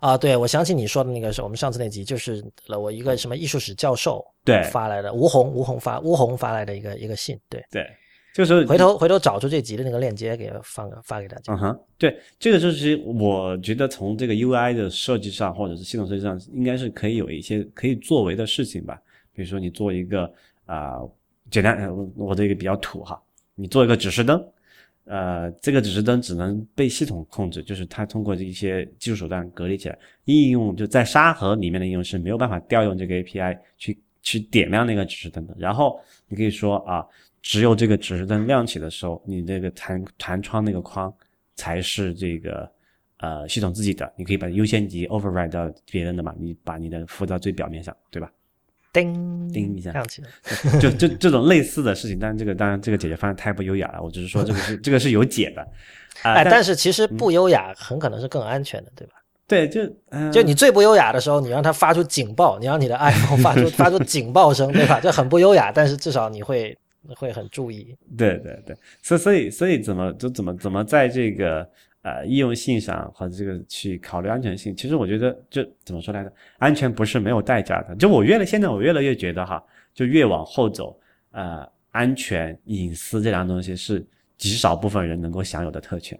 啊，对，我想起你说的那个是我们上次那集，就是了我一个什么艺术史教授对发来的，吴红吴红发吴红发来的一个一个信，对，对，这个时候回头回头找出这集的那个链接给放发给大家。嗯哼，对，这个就是我觉得从这个 UI 的设计上，或者是系统设计上，应该是可以有一些可以作为的事情吧。比如说你做一个啊、简单，我这个比较土哈，你做一个指示灯，呃，这个指示灯只能被系统控制，就是它通过一些技术手段隔离起来。应用就在沙盒里面的应用是没有办法调用这个 API 去去点亮那个指示灯的。然后你可以说啊，只有这个指示灯亮起的时候，你这个弹弹窗那个框才是这个呃系统自己的，你可以把优先级 override 到别人的嘛，你把你的附到最表面上，对吧？叮叮一下亮起来。就就这种类似的事情，但是这个当然这个解决方案太不优雅了，我只是说这个是 这个是有解的，啊、哎，但但是其实不优雅很可能是更安全的，对吧？对就嗯、就你最不优雅的时候，你让它发出警报，你让你的 iPhone 发出 发出警报声，对吧？这很不优雅，但是至少你会会很注意。对对对，所以所以所以怎么就怎么怎么在这个呃易用性上和这个去考虑安全性，其实我觉得就怎么说来着，安全不是没有代价的。就我越来现在我越来越觉得哈，就越往后走，呃，安全隐私这两个东西是极少部分人能够享有的特权。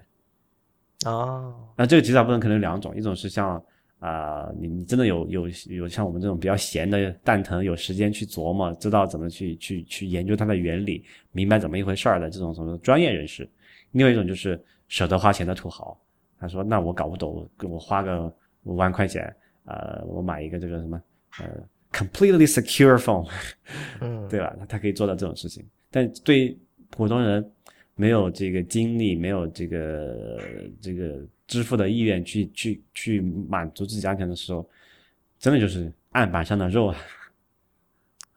哦，那这个极少部分可能有两种，一种是像啊、你你真的有有有像我们这种比较闲的蛋疼，有时间去琢磨，知道怎么去去去研究它的原理，明白怎么一回事儿的这种什么专业人士；另外一种就是舍得花钱的土豪，他说那我搞不懂，我我花个五万块钱，呃，我买一个这个什么呃 completely secure phone，嗯，对吧？他他可以做到这种事情，但对于普通人没有这个精力，没有这个这个支付的意愿去去去满足自己安全的时候，真的就是案板上的肉啊。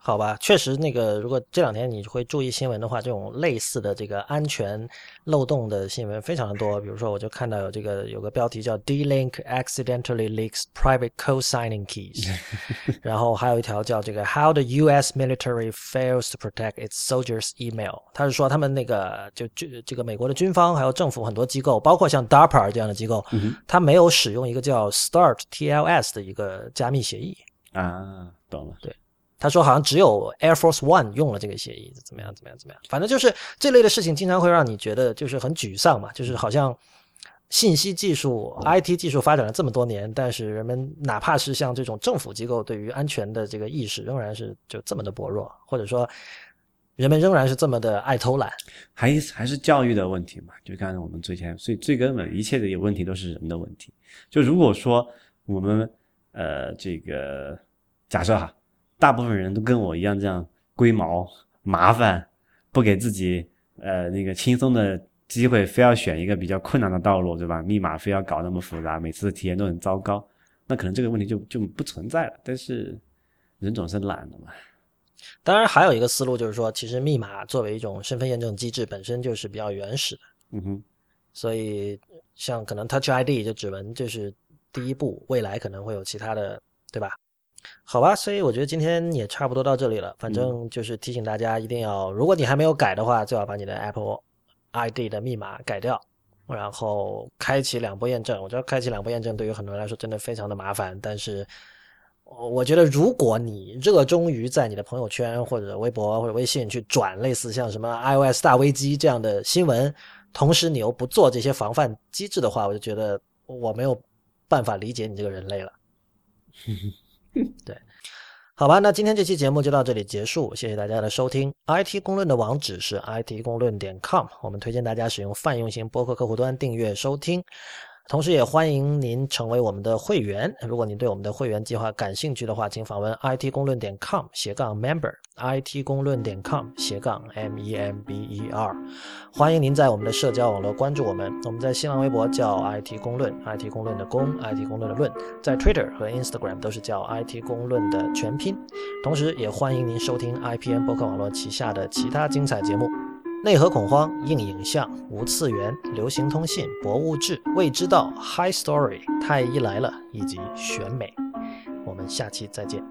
好吧，确实，那个如果这两天你会注意新闻的话，这种类似的这个安全漏洞的新闻非常的多。比如说，我就看到有这个有个标题叫 “D-Link accidentally leaks private co-signing keys”，然后还有一条叫这个 “How the U.S. military fails to protect its soldiers' email”。他是说他们那个就就这个美国的军方还有政府很多机构，包括像 DARPA 这样的机构，他没有使用一个叫 START TLS 的一个加密协议。啊，懂了。他说好像只有 Air Force One 用了这个协议，怎么样怎么样怎么样，反正就是这类的事情经常会让你觉得就是很沮丧嘛，就是好像信息技术、IT 技术发展了这么多年，但是人们哪怕是像这种政府机构对于安全的这个意识仍然是就这么的薄弱，或者说人们仍然是这么的爱偷懒。还还是教育的问题嘛？就刚才我们最前所以最根本，一切的问题都是人的问题。就如果说我们呃这个假设哈，大部分人都跟我一样这样龟毛麻烦，不给自己呃那个轻松的机会，非要选一个比较困难的道路，对吧？密码非要搞那么复杂，每次体验都很糟糕，那可能这个问题就就不存在了。但是人总是懒的嘛。当然，还有一个思路就是说，其实密码作为一种身份验证机制，本身就是比较原始的。嗯哼。所以，像可能 Touch ID 就指纹就是第一步，未来可能会有其他的，对吧？好吧，所以我觉得今天也差不多到这里了。反正就是提醒大家，一定要，如果你还没有改的话，最好把你的 Apple ID 的密码改掉，然后开启两步验证。我知道开启两步验证对于很多人来说真的非常的麻烦，但是我觉得如果你热衷于在你的朋友圈或者微博或者微信去转类似像什么 iOS 大危机这样的新闻，同时你又不做这些防范机制的话，我就觉得我没有办法理解你这个人类了。对，好吧，那今天这期节目就到这里结束，谢谢大家的收听。IT 公论的网址是 IT 公论点 com，我们推荐大家使用泛用型播客客户端订阅收听。同时，也欢迎您成为我们的会员。如果您对我们的会员计划感兴趣的话，请访问 it 公论点 com 斜杠 member，it 公论点 com 斜杠 m e m b e r。欢迎您在我们的社交网络关注我们。我们在新浪微博叫 it 公论，it 公论的公，it 公论的论。在 Twitter 和 Instagram 都是叫 it 公论的全拼。同时，也欢迎您收听 IPN 博客网络旗下的其他精彩节目。内核恐慌、硬影像、无次元、流行通信、博物志、未知道、High Story、太医来了以及选美，我们下期再见。